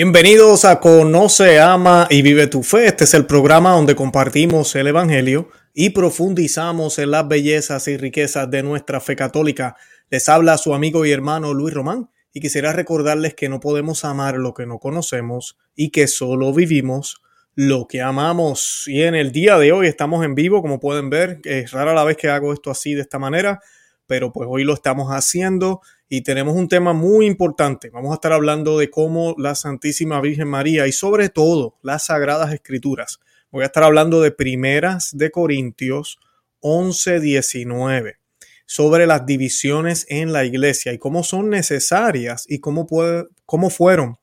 Bienvenidos a Conoce, Ama y Vive tu Fe. Este es el programa donde compartimos el Evangelio y profundizamos en las bellezas y riquezas de nuestra fe católica. Les habla su amigo y hermano Luis Román y quisiera recordarles que no podemos amar lo que no conocemos y que solo vivimos lo que amamos. Y en el día de hoy estamos en vivo, como pueden ver. Es rara la vez que hago esto así de esta manera, pero pues hoy lo estamos haciendo y tenemos un tema muy importante. Vamos a estar hablando de cómo la Santísima Virgen María y sobre todo las Sagradas Escrituras. Voy a estar hablando de primeras de Corintios 11, 19 sobre las divisiones en la iglesia y cómo son necesarias y cómo, cómo fueron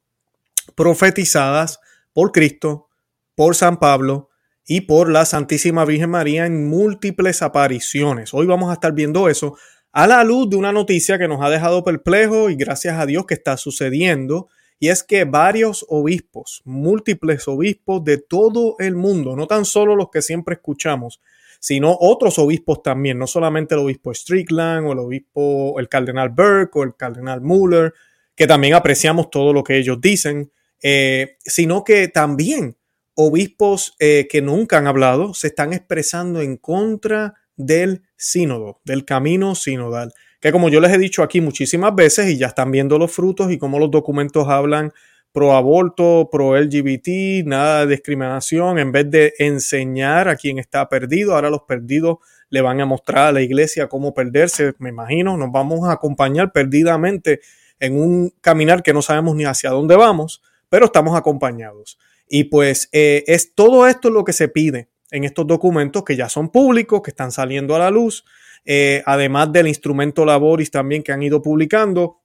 profetizadas por Cristo, por San Pablo y por la Santísima Virgen María en múltiples apariciones. Hoy vamos a estar viendo eso a la luz de una noticia que nos ha dejado perplejo y gracias a Dios que está sucediendo, y es que varios obispos, múltiples obispos de todo el mundo, no tan solo los que siempre escuchamos, sino otros obispos también, no solamente el obispo Strickland o el obispo, el cardenal Burke o el cardenal Muller, que también apreciamos todo lo que ellos dicen, eh, sino que también obispos eh, que nunca han hablado se están expresando en contra del sínodo, del camino sinodal, que como yo les he dicho aquí muchísimas veces y ya están viendo los frutos y cómo los documentos hablan pro aborto, pro LGBT, nada de discriminación, en vez de enseñar a quien está perdido, ahora los perdidos le van a mostrar a la iglesia cómo perderse, me imagino, nos vamos a acompañar perdidamente en un caminar que no sabemos ni hacia dónde vamos, pero estamos acompañados. Y pues eh, es todo esto lo que se pide en estos documentos que ya son públicos, que están saliendo a la luz, eh, además del instrumento Laboris también que han ido publicando.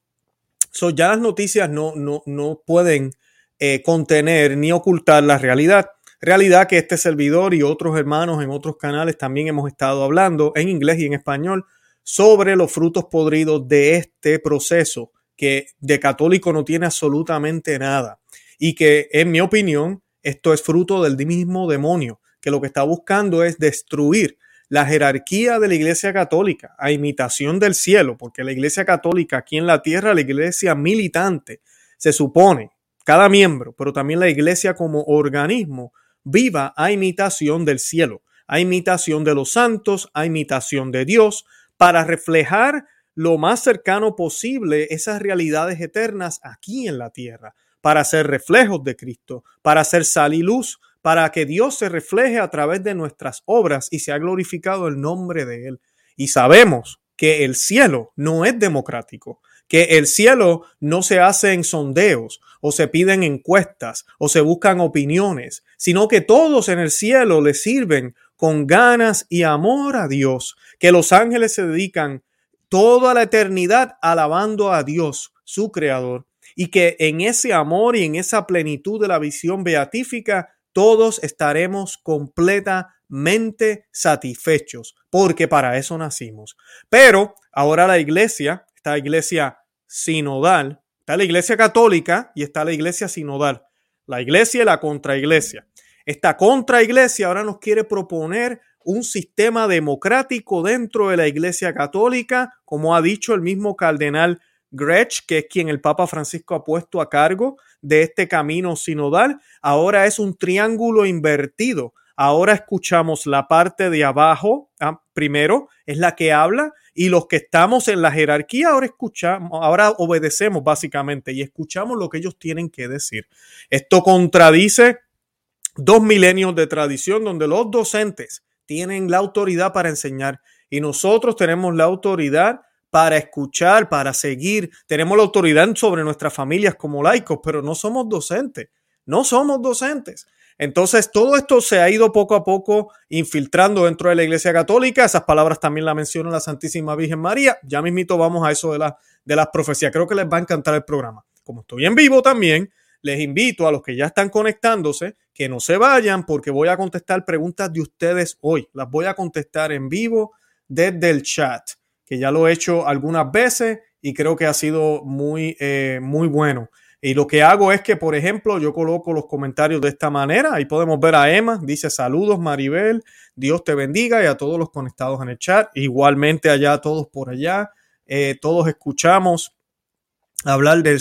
So, ya las noticias no, no, no pueden eh, contener ni ocultar la realidad. Realidad que este servidor y otros hermanos en otros canales también hemos estado hablando en inglés y en español sobre los frutos podridos de este proceso que de católico no tiene absolutamente nada y que en mi opinión esto es fruto del mismo demonio que lo que está buscando es destruir la jerarquía de la Iglesia Católica a imitación del cielo, porque la Iglesia Católica aquí en la tierra, la Iglesia militante, se supone, cada miembro, pero también la Iglesia como organismo, viva a imitación del cielo, a imitación de los santos, a imitación de Dios, para reflejar lo más cercano posible esas realidades eternas aquí en la tierra, para ser reflejos de Cristo, para ser sal y luz, para que Dios se refleje a través de nuestras obras y se ha glorificado el nombre de Él. Y sabemos que el cielo no es democrático, que el cielo no se hace en sondeos o se piden encuestas o se buscan opiniones, sino que todos en el cielo le sirven con ganas y amor a Dios, que los ángeles se dedican toda la eternidad alabando a Dios, su creador, y que en ese amor y en esa plenitud de la visión beatífica todos estaremos completamente satisfechos, porque para eso nacimos. Pero ahora la iglesia, esta iglesia sinodal, está la iglesia católica y está la iglesia sinodal, la iglesia y la contraiglesia. Esta contraiglesia ahora nos quiere proponer un sistema democrático dentro de la iglesia católica, como ha dicho el mismo cardenal Gretsch, que es quien el Papa Francisco ha puesto a cargo de este camino sinodal, ahora es un triángulo invertido. Ahora escuchamos la parte de abajo, ah, primero es la que habla, y los que estamos en la jerarquía ahora escuchamos, ahora obedecemos básicamente y escuchamos lo que ellos tienen que decir. Esto contradice dos milenios de tradición donde los docentes tienen la autoridad para enseñar y nosotros tenemos la autoridad para escuchar, para seguir. Tenemos la autoridad sobre nuestras familias como laicos, pero no somos docentes. No somos docentes. Entonces, todo esto se ha ido poco a poco infiltrando dentro de la Iglesia Católica. Esas palabras también la menciona la Santísima Virgen María. Ya mismito vamos a eso de, la, de las profecías. Creo que les va a encantar el programa. Como estoy en vivo también, les invito a los que ya están conectándose que no se vayan porque voy a contestar preguntas de ustedes hoy. Las voy a contestar en vivo desde el chat que ya lo he hecho algunas veces y creo que ha sido muy, eh, muy bueno. Y lo que hago es que, por ejemplo, yo coloco los comentarios de esta manera. Ahí podemos ver a Emma, dice saludos Maribel, Dios te bendiga y a todos los conectados en el chat. Igualmente allá, todos por allá, eh, todos escuchamos hablar del...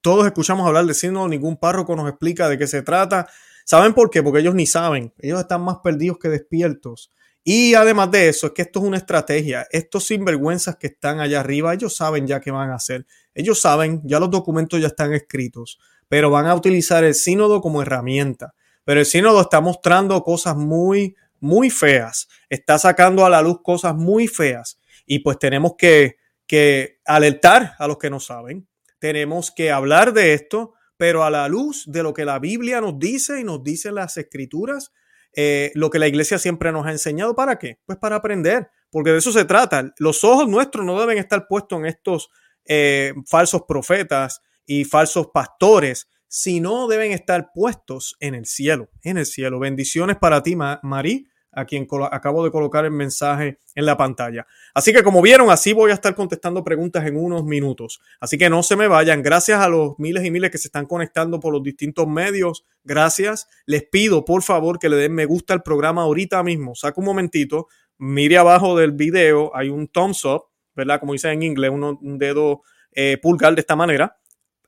todos escuchamos hablar del ningún párroco nos explica de qué se trata. ¿Saben por qué? Porque ellos ni saben. Ellos están más perdidos que despiertos. Y además de eso, es que esto es una estrategia. Estos sinvergüenzas que están allá arriba, ellos saben ya qué van a hacer. Ellos saben, ya los documentos ya están escritos, pero van a utilizar el sínodo como herramienta. Pero el sínodo está mostrando cosas muy, muy feas. Está sacando a la luz cosas muy feas. Y pues tenemos que, que alertar a los que no saben. Tenemos que hablar de esto, pero a la luz de lo que la Biblia nos dice y nos dicen las escrituras eh, lo que la iglesia siempre nos ha enseñado. ¿Para qué? Pues para aprender, porque de eso se trata. Los ojos nuestros no deben estar puestos en estos eh, falsos profetas y falsos pastores, sino deben estar puestos en el cielo, en el cielo. Bendiciones para ti, Marí a quien acabo de colocar el mensaje en la pantalla. Así que como vieron, así voy a estar contestando preguntas en unos minutos. Así que no se me vayan. Gracias a los miles y miles que se están conectando por los distintos medios. Gracias. Les pido por favor que le den me gusta al programa ahorita mismo. Saca un momentito, mire abajo del video, hay un thumbs up, ¿verdad? Como dice en inglés, un dedo eh, pulgar de esta manera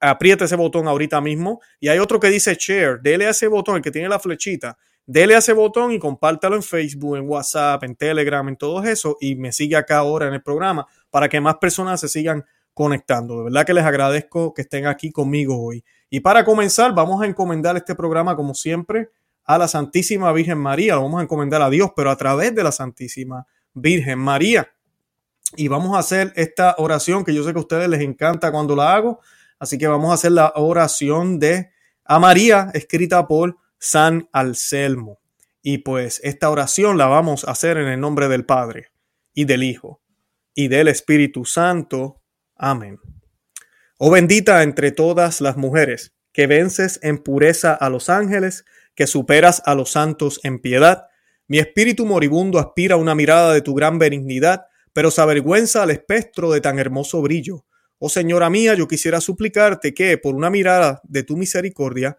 apriete ese botón ahorita mismo. Y hay otro que dice share. Dele a ese botón, el que tiene la flechita dele a ese botón y compártalo en Facebook, en WhatsApp, en Telegram, en todo eso y me sigue acá ahora en el programa para que más personas se sigan conectando. De verdad que les agradezco que estén aquí conmigo hoy. Y para comenzar, vamos a encomendar este programa como siempre a la Santísima Virgen María. Lo vamos a encomendar a Dios, pero a través de la Santísima Virgen María. Y vamos a hacer esta oración que yo sé que a ustedes les encanta cuando la hago. Así que vamos a hacer la oración de a María, escrita por San Anselmo. Y pues esta oración la vamos a hacer en el nombre del Padre y del Hijo y del Espíritu Santo. Amén. Oh bendita entre todas las mujeres, que vences en pureza a los ángeles, que superas a los santos en piedad. Mi espíritu moribundo aspira a una mirada de tu gran benignidad, pero se avergüenza al espectro de tan hermoso brillo. Oh Señora mía, yo quisiera suplicarte que, por una mirada de tu misericordia,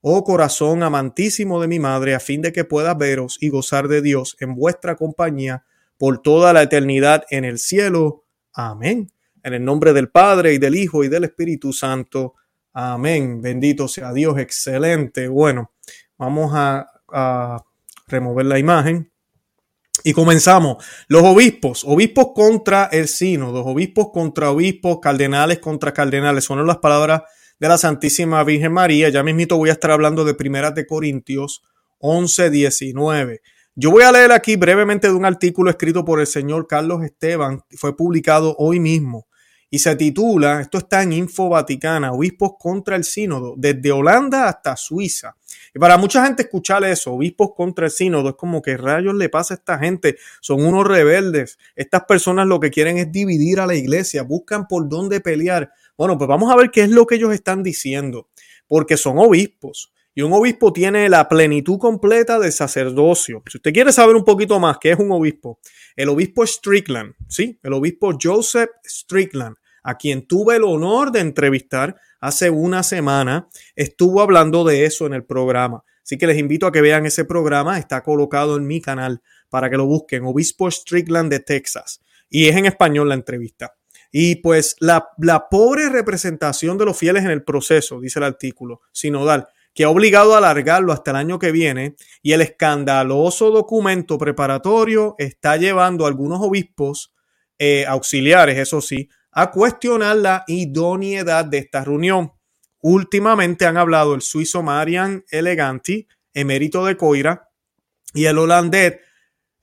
oh corazón amantísimo de mi madre, a fin de que pueda veros y gozar de Dios en vuestra compañía por toda la eternidad en el cielo. Amén. En el nombre del Padre y del Hijo y del Espíritu Santo. Amén. Bendito sea Dios. Excelente. Bueno, vamos a, remover la imagen. Y comenzamos. Los obispos, obispos contra el sínodo, obispos contra obispos, cardenales contra cardenales. Son las palabras de la Santísima Virgen María. Ya mismito voy a estar hablando de Primeras de Corintios 11, 19. Yo voy a leer aquí brevemente de un artículo escrito por el señor Carlos Esteban, fue publicado hoy mismo y se titula, esto está en Info Vaticana, Obispos contra el Sínodo, desde Holanda hasta Suiza. Y para mucha gente escuchar eso, Obispos contra el Sínodo, es como que rayos le pasa a esta gente, son unos rebeldes. Estas personas lo que quieren es dividir a la iglesia, buscan por dónde pelear. Bueno, pues vamos a ver qué es lo que ellos están diciendo, porque son obispos. Y un obispo tiene la plenitud completa de sacerdocio. Si usted quiere saber un poquito más qué es un obispo, el obispo Strickland, ¿sí? El obispo Joseph Strickland, a quien tuve el honor de entrevistar hace una semana, estuvo hablando de eso en el programa. Así que les invito a que vean ese programa, está colocado en mi canal para que lo busquen, Obispo Strickland de Texas. Y es en español la entrevista. Y pues la, pobre representación de los fieles en el proceso, dice el artículo sinodal, que ha obligado a alargarlo hasta el año que viene, y el escandaloso documento preparatorio está llevando a algunos obispos eh, auxiliares, eso sí, a cuestionar la idoneidad de esta reunión. Últimamente han hablado el suizo Marian Eleganti, emérito de Coira, y el holandés,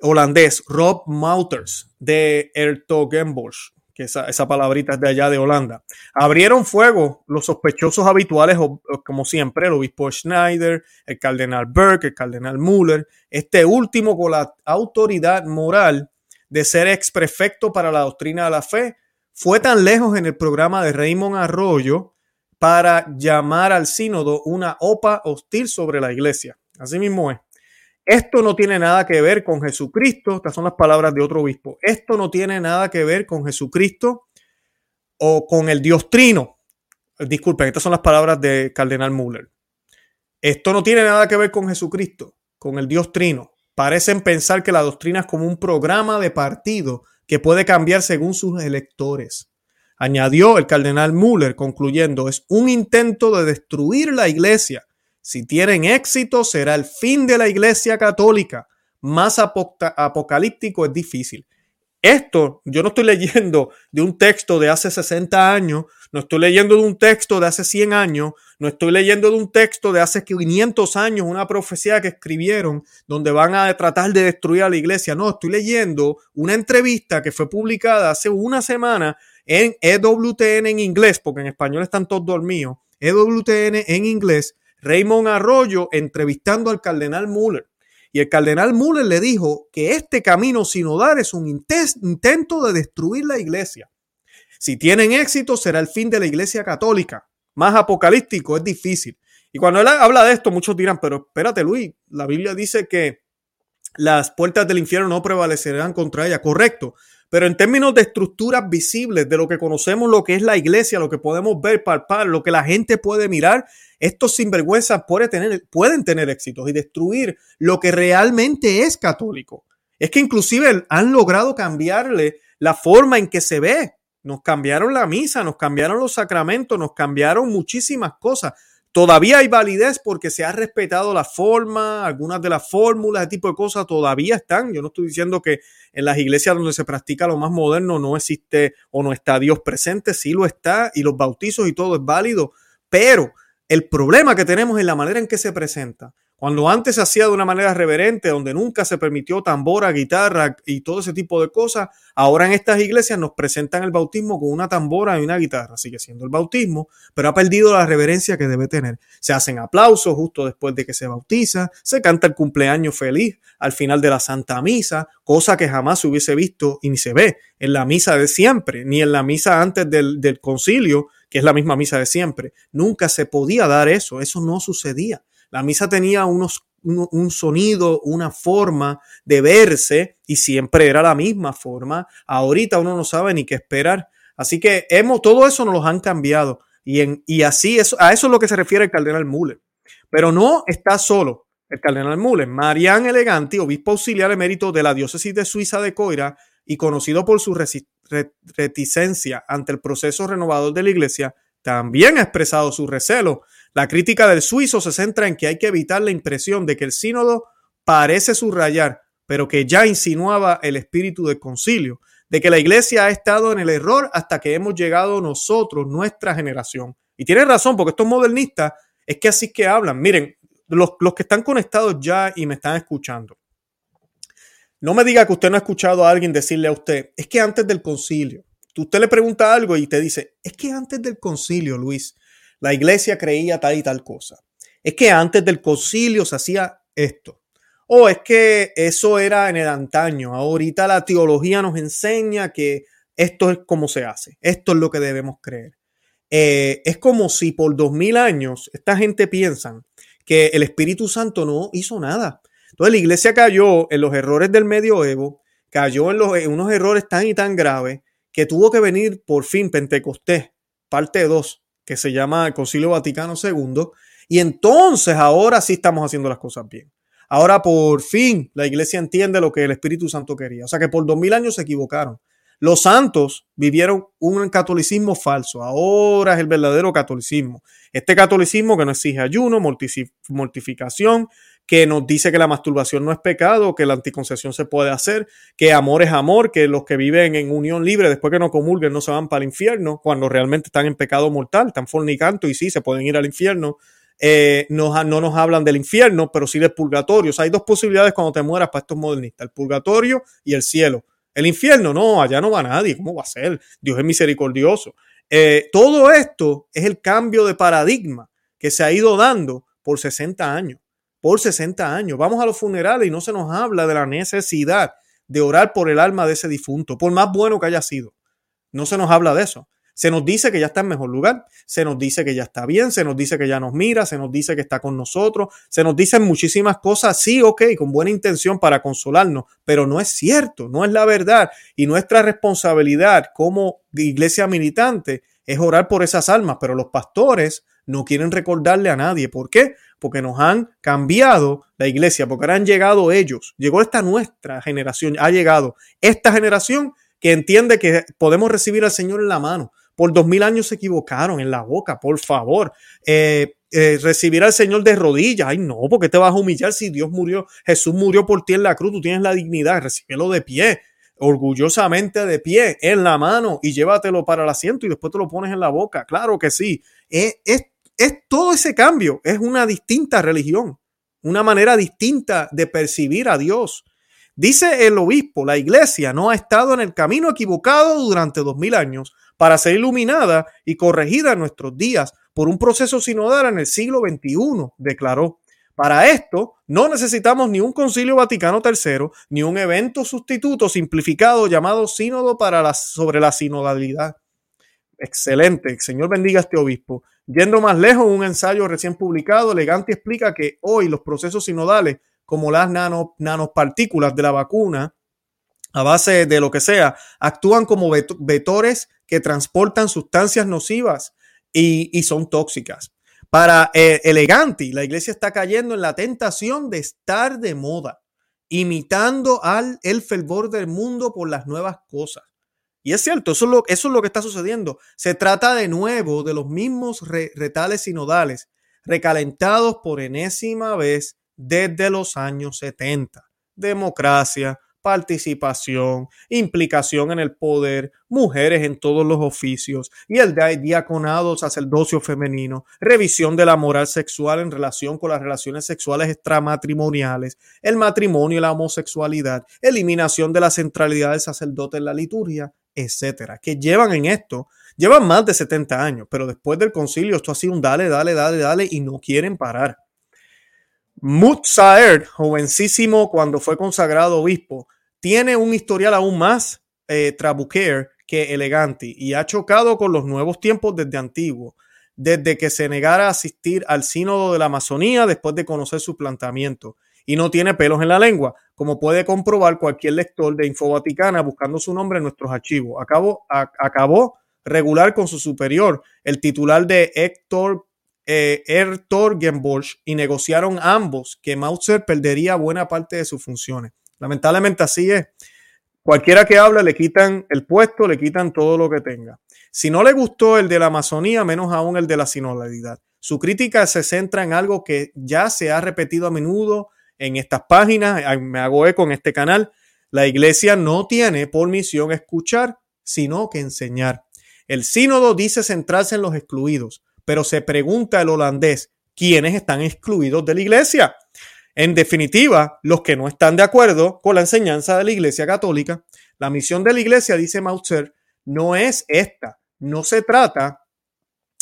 holandés Rob Mauters de Ertogenbosch que esa, esa, palabrita es de allá de Holanda. Abrieron fuego los sospechosos habituales, como siempre, el obispo Schneider, el cardenal Burke, el cardenal Müller, este último con la autoridad moral de ser ex prefecto para la doctrina de la fe, fue tan lejos en el programa de Raymond Arroyo para llamar al sínodo una OPA hostil sobre la iglesia. Así mismo es. Esto no tiene nada que ver con Jesucristo, estas son las palabras de otro obispo. Esto no tiene nada que ver con Jesucristo o con el Dios Trino. Disculpen, estas son las palabras de Cardenal Müller. Esto no tiene nada que ver con Jesucristo, con el Dios Trino. Parecen pensar que la doctrina es como un programa de partido que puede cambiar según sus electores. Añadió el cardenal Müller concluyendo, es un intento de destruir la iglesia si tienen éxito, será el fin de la Iglesia Católica. Más apocalíptico es difícil. Esto yo no estoy leyendo de un texto de hace 60 años, no estoy leyendo de un texto de hace 100 años, no estoy leyendo de un texto de hace 500 años, una profecía que escribieron donde van a tratar de destruir a la iglesia. No, estoy leyendo una entrevista que fue publicada hace una semana en EWTN en inglés, porque en español están todos dormidos. EWTN en inglés, Raymond Arroyo entrevistando al cardenal Müller. Y el cardenal Müller le dijo que este camino sinodal es un intento de destruir la iglesia. Si tienen éxito, será el fin de la iglesia católica. Más apocalíptico es difícil. Y cuando él habla de esto, muchos dirán, pero espérate, Luis, la Biblia dice que las puertas del infierno no prevalecerán contra ella. Correcto. Pero en términos de estructuras visibles, de lo que conocemos, lo que es la iglesia, lo que podemos ver, palpar, lo que la gente puede mirar, estos sinvergüenzas pueden tener, pueden tener éxitos y destruir lo que realmente es católico. Es que inclusive han logrado cambiarle la forma en que se ve. Nos cambiaron la misa, nos cambiaron los sacramentos, nos cambiaron muchísimas cosas. Todavía hay validez porque se ha respetado la forma, algunas de las fórmulas, ese tipo de cosas todavía están. Yo no estoy diciendo que en las iglesias donde se practica lo más moderno no existe o no está Dios presente, sí lo está y los bautizos y todo es válido, pero el problema que tenemos es la manera en que se presenta. Cuando antes se hacía de una manera reverente, donde nunca se permitió tambora, guitarra y todo ese tipo de cosas, ahora en estas iglesias nos presentan el bautismo con una tambora y una guitarra. Sigue siendo el bautismo, pero ha perdido la reverencia que debe tener. Se hacen aplausos justo después de que se bautiza, se canta el cumpleaños feliz al final de la Santa Misa, cosa que jamás se hubiese visto y ni se ve en la misa de siempre, ni en la misa antes del, del concilio, que es la misma misa de siempre. Nunca se podía dar eso, eso no sucedía. La misa tenía unos, un, sonido, una forma de verse y siempre era la misma forma. Ahorita uno no sabe ni qué esperar. Así que hemos, todo eso nos lo han cambiado. Y, en, y así, eso, a eso es lo que se refiere el cardenal Müller. Pero no está solo el cardenal Müller. Marian Eleganti, obispo auxiliar emérito de la diócesis de Suiza de Coira y conocido por su reticencia ante el proceso renovador de la iglesia, también ha expresado su recelo la crítica del suizo se centra en que hay que evitar la impresión de que el sínodo parece subrayar, pero que ya insinuaba el espíritu del concilio, de que la iglesia ha estado en el error hasta que hemos llegado nosotros, nuestra generación. Y tiene razón, porque estos modernistas es que así que hablan. Miren, los, los que están conectados ya y me están escuchando. No me diga que usted no ha escuchado a alguien decirle a usted, es que antes del concilio, usted le pregunta algo y te dice, es que antes del concilio, Luis, la iglesia creía tal y tal cosa. Es que antes del concilio se hacía esto. O es que eso era en el antaño. Ahorita la teología nos enseña que esto es como se hace. Esto es lo que debemos creer. Eh, es como si por dos mil años esta gente piensa que el Espíritu Santo no hizo nada. Entonces la iglesia cayó en los errores del medioevo, cayó en, los, en unos errores tan y tan graves que tuvo que venir por fin Pentecostés, parte 2, que se llama Concilio Vaticano II, y entonces ahora sí estamos haciendo las cosas bien. Ahora por fin la iglesia entiende lo que el Espíritu Santo quería. O sea que por dos mil años se equivocaron. Los santos vivieron un catolicismo falso. Ahora es el verdadero catolicismo. Este catolicismo que no exige ayuno, mortificación, que nos dice que la masturbación no es pecado, que la anticoncepción se puede hacer, que amor es amor, que los que viven en unión libre después que no comulguen no se van para el infierno, cuando realmente están en pecado mortal, están fornicando y sí, se pueden ir al infierno. Eh, no, no, nos hablan del infierno, pero sí del purgatorio. O sea, hay dos posibilidades cuando te mueras para estos modernistas, el purgatorio y el cielo. El infierno, no, allá no va nadie. ¿Cómo va a ser? Dios es misericordioso. Eh, todo esto es el cambio de paradigma que se ha ido dando por 60 años por 60 años. Vamos a los funerales y no se nos habla de la necesidad de orar por el alma de ese difunto, por más bueno que haya sido. No se nos habla de eso. Se nos dice que ya está en mejor lugar, se nos dice que ya está bien, se nos dice que ya nos mira, se nos dice que está con nosotros, se nos dicen muchísimas cosas, sí, ok, con buena intención para consolarnos, pero no es cierto, no es la verdad. Y nuestra responsabilidad como iglesia militante es orar por esas almas, pero los pastores no quieren recordarle a nadie. ¿Por qué? Porque nos han cambiado la iglesia, porque ahora han llegado ellos, llegó esta nuestra generación, ha llegado esta generación que entiende que podemos recibir al Señor en la mano. Por dos mil años se equivocaron en la boca, por favor. Eh, eh, recibir al Señor de rodillas. Ay, no, porque te vas a humillar si Dios murió, Jesús murió por ti en la cruz, tú tienes la dignidad, recibirlo de pie, orgullosamente de pie, en la mano y llévatelo para el asiento y después te lo pones en la boca. Claro que sí. Es, es, es todo ese cambio, es una distinta religión, una manera distinta de percibir a Dios. Dice el obispo, la iglesia no ha estado en el camino equivocado durante dos mil años para ser iluminada y corregida en nuestros días por un proceso sinodal en el siglo XXI, declaró. Para esto no necesitamos ni un concilio Vaticano III ni un evento sustituto simplificado llamado sínodo para la, sobre la sinodalidad. Excelente, Señor bendiga a este obispo. Yendo más lejos, un ensayo recién publicado, Elegante explica que hoy los procesos sinodales, como las nanopartículas de la vacuna, a base de lo que sea, actúan como vectores que transportan sustancias nocivas y, son tóxicas. Para eh, Eleganti, la iglesia está cayendo en la tentación de estar de moda, imitando al el fervor del mundo por las nuevas cosas. Y es cierto, eso es lo, que está sucediendo. Se trata de nuevo de los mismos retales sinodales, recalentados por enésima vez desde los años 70. Democracia, participación, implicación en el poder, mujeres en todos los oficios y el diaconado sacerdocio femenino, revisión de la moral sexual en relación con las relaciones sexuales extramatrimoniales, el matrimonio y la homosexualidad, eliminación de la centralidad del sacerdote en la liturgia, etcétera, que llevan en esto, llevan más de 70 años, pero después del concilio esto ha sido un dale, dale, dale, dale y no quieren parar. Mutzaer, jovencísimo cuando fue consagrado obispo, tiene un historial aún más eh, trabuquer que elegante y ha chocado con los nuevos tiempos desde antiguo, desde que se negara a asistir al sínodo de la Amazonía después de conocer su planteamiento. Y no tiene pelos en la lengua, como puede comprobar cualquier lector de Infovaticana buscando su nombre en nuestros archivos. Acabó, acabó regular con su superior, el titular de Héctor eh, y negociaron ambos que Mauser perdería buena parte de sus funciones. Lamentablemente así es. Cualquiera que habla le quitan el puesto, le quitan todo lo que tenga. Si no le gustó el de la Amazonía, menos aún el de la sinodalidad. Su crítica se centra en algo que ya se ha repetido a menudo en estas páginas, me hago eco en este canal. La iglesia no tiene por misión escuchar, sino que enseñar. El sínodo dice centrarse en los excluidos, pero se pregunta el holandés, ¿quiénes están excluidos de la iglesia? En definitiva, los que no están de acuerdo con la enseñanza de la Iglesia Católica, la misión de la Iglesia, dice Mautzer, no es esta. No se trata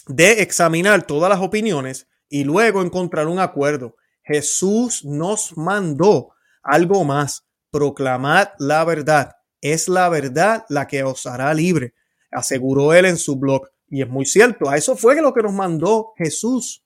de examinar todas las opiniones y luego encontrar un acuerdo. Jesús nos mandó algo más, proclamad la verdad. Es la verdad la que os hará libre, aseguró él en su blog. Y es muy cierto, a eso fue lo que nos mandó Jesús,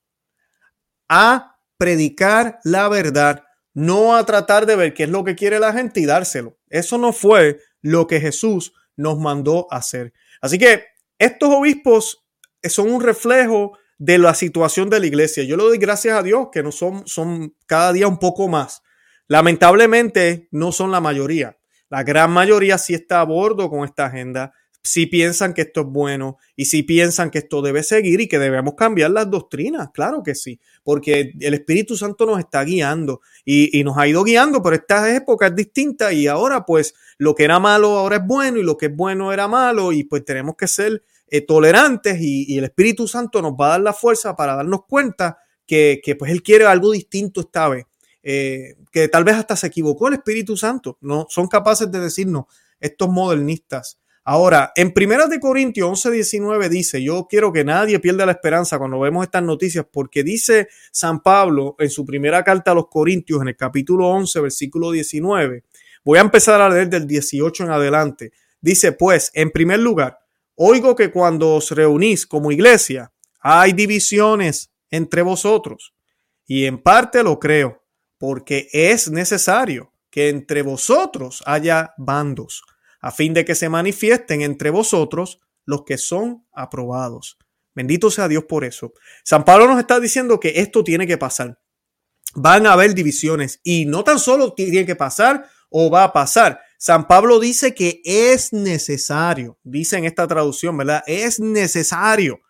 a predicar la verdad, no a tratar de ver qué es lo que quiere la gente y dárselo. Eso no fue lo que Jesús nos mandó hacer. Así que estos obispos son un reflejo de la situación de la iglesia. Yo le doy gracias a Dios que no son, son cada día un poco más. Lamentablemente no son la mayoría. La gran mayoría sí está a bordo con esta agenda, si piensan que esto es bueno y si piensan que esto debe seguir y que debemos cambiar las doctrinas, claro que sí, porque el Espíritu Santo nos está guiando y, nos ha ido guiando, pero esta época es distinta y ahora pues lo que era malo ahora es bueno y lo que es bueno era malo y pues tenemos que ser eh, tolerantes y, el Espíritu Santo nos va a dar la fuerza para darnos cuenta que, pues Él quiere algo distinto esta vez. Eh, que tal vez hasta se equivocó el Espíritu Santo, no son capaces de decirnos estos modernistas Ahora, en Primeras de Corintios 11, 19 dice, yo quiero que nadie pierda la esperanza cuando vemos estas noticias, porque dice San Pablo en su primera carta a los Corintios, en el capítulo 11, versículo 19, voy a empezar a leer del 18 en adelante. Dice, pues, en primer lugar, oigo que cuando os reunís como iglesia, hay divisiones entre vosotros. Y en parte lo creo, porque es necesario que entre vosotros haya bandos, a fin de que se manifiesten entre vosotros los que son aprobados. Bendito sea Dios por eso. San Pablo nos está diciendo que esto tiene que pasar. Van a haber divisiones y no tan solo tiene que pasar o va a pasar. San Pablo dice que es necesario, dice en esta traducción, ¿verdad? Es necesario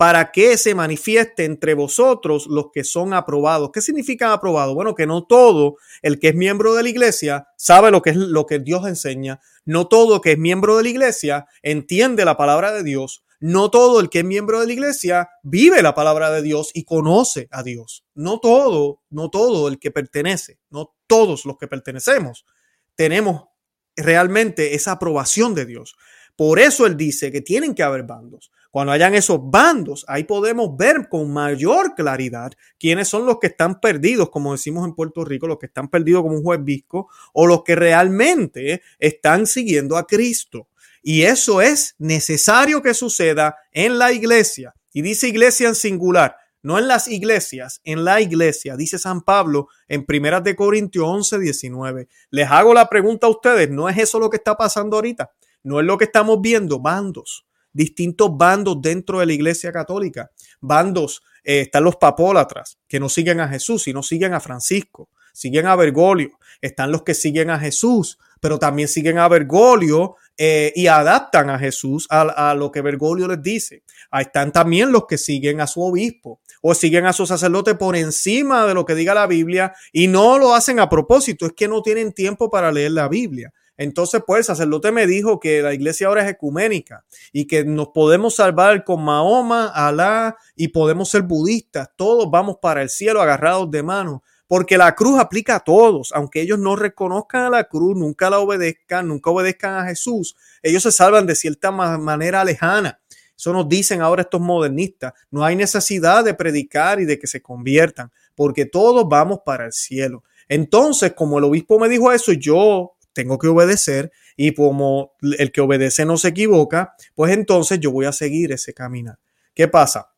para que se manifieste entre vosotros los que son aprobados. ¿Qué significa aprobado? Bueno, que no todo el que es miembro de la iglesia sabe lo que es lo que Dios enseña. No todo el que es miembro de la iglesia entiende la palabra de Dios. No todo el que es miembro de la iglesia vive la palabra de Dios y conoce a Dios. No todo, no todo el que pertenece, no todos los que pertenecemos tenemos realmente esa aprobación de Dios. Por eso él dice que tienen que haber bandos. Cuando hayan esos bandos, ahí podemos ver con mayor claridad quiénes son los que están perdidos, como decimos en Puerto Rico, los que están perdidos como un juez visco, o los que realmente están siguiendo a Cristo. Y eso es necesario que suceda en la iglesia. Y dice iglesia en singular, no en las iglesias, en la iglesia, dice San Pablo en Primeras de Corintios 11, 19. Les hago la pregunta a ustedes, ¿no es eso lo que está pasando ahorita? No es lo que estamos viendo, bandos distintos bandos dentro de la iglesia católica. Bandos, eh, están los papólatras, que no siguen a Jesús, sino siguen a Francisco, siguen a Bergoglio. Están los que siguen a Jesús, pero también siguen a Bergoglio eh, y adaptan a Jesús a, lo que Bergoglio les dice. Están también los que siguen a su obispo o siguen a su sacerdote por encima de lo que diga la Biblia y no lo hacen a propósito, es que no tienen tiempo para leer la Biblia. Entonces, pues el sacerdote me dijo que la iglesia ahora es ecuménica y que nos podemos salvar con Mahoma, Alá y podemos ser budistas. Todos vamos para el cielo agarrados de mano. Porque la cruz aplica a todos, aunque ellos no reconozcan a la cruz, nunca la obedezcan, nunca obedezcan a Jesús, ellos se salvan de cierta manera lejana. Eso nos dicen ahora estos modernistas. No hay necesidad de predicar y de que se conviertan, porque todos vamos para el cielo. Entonces, como el obispo me dijo eso, yo tengo que obedecer y como el que obedece no se equivoca, pues entonces yo voy a seguir ese caminar. ¿Qué pasa?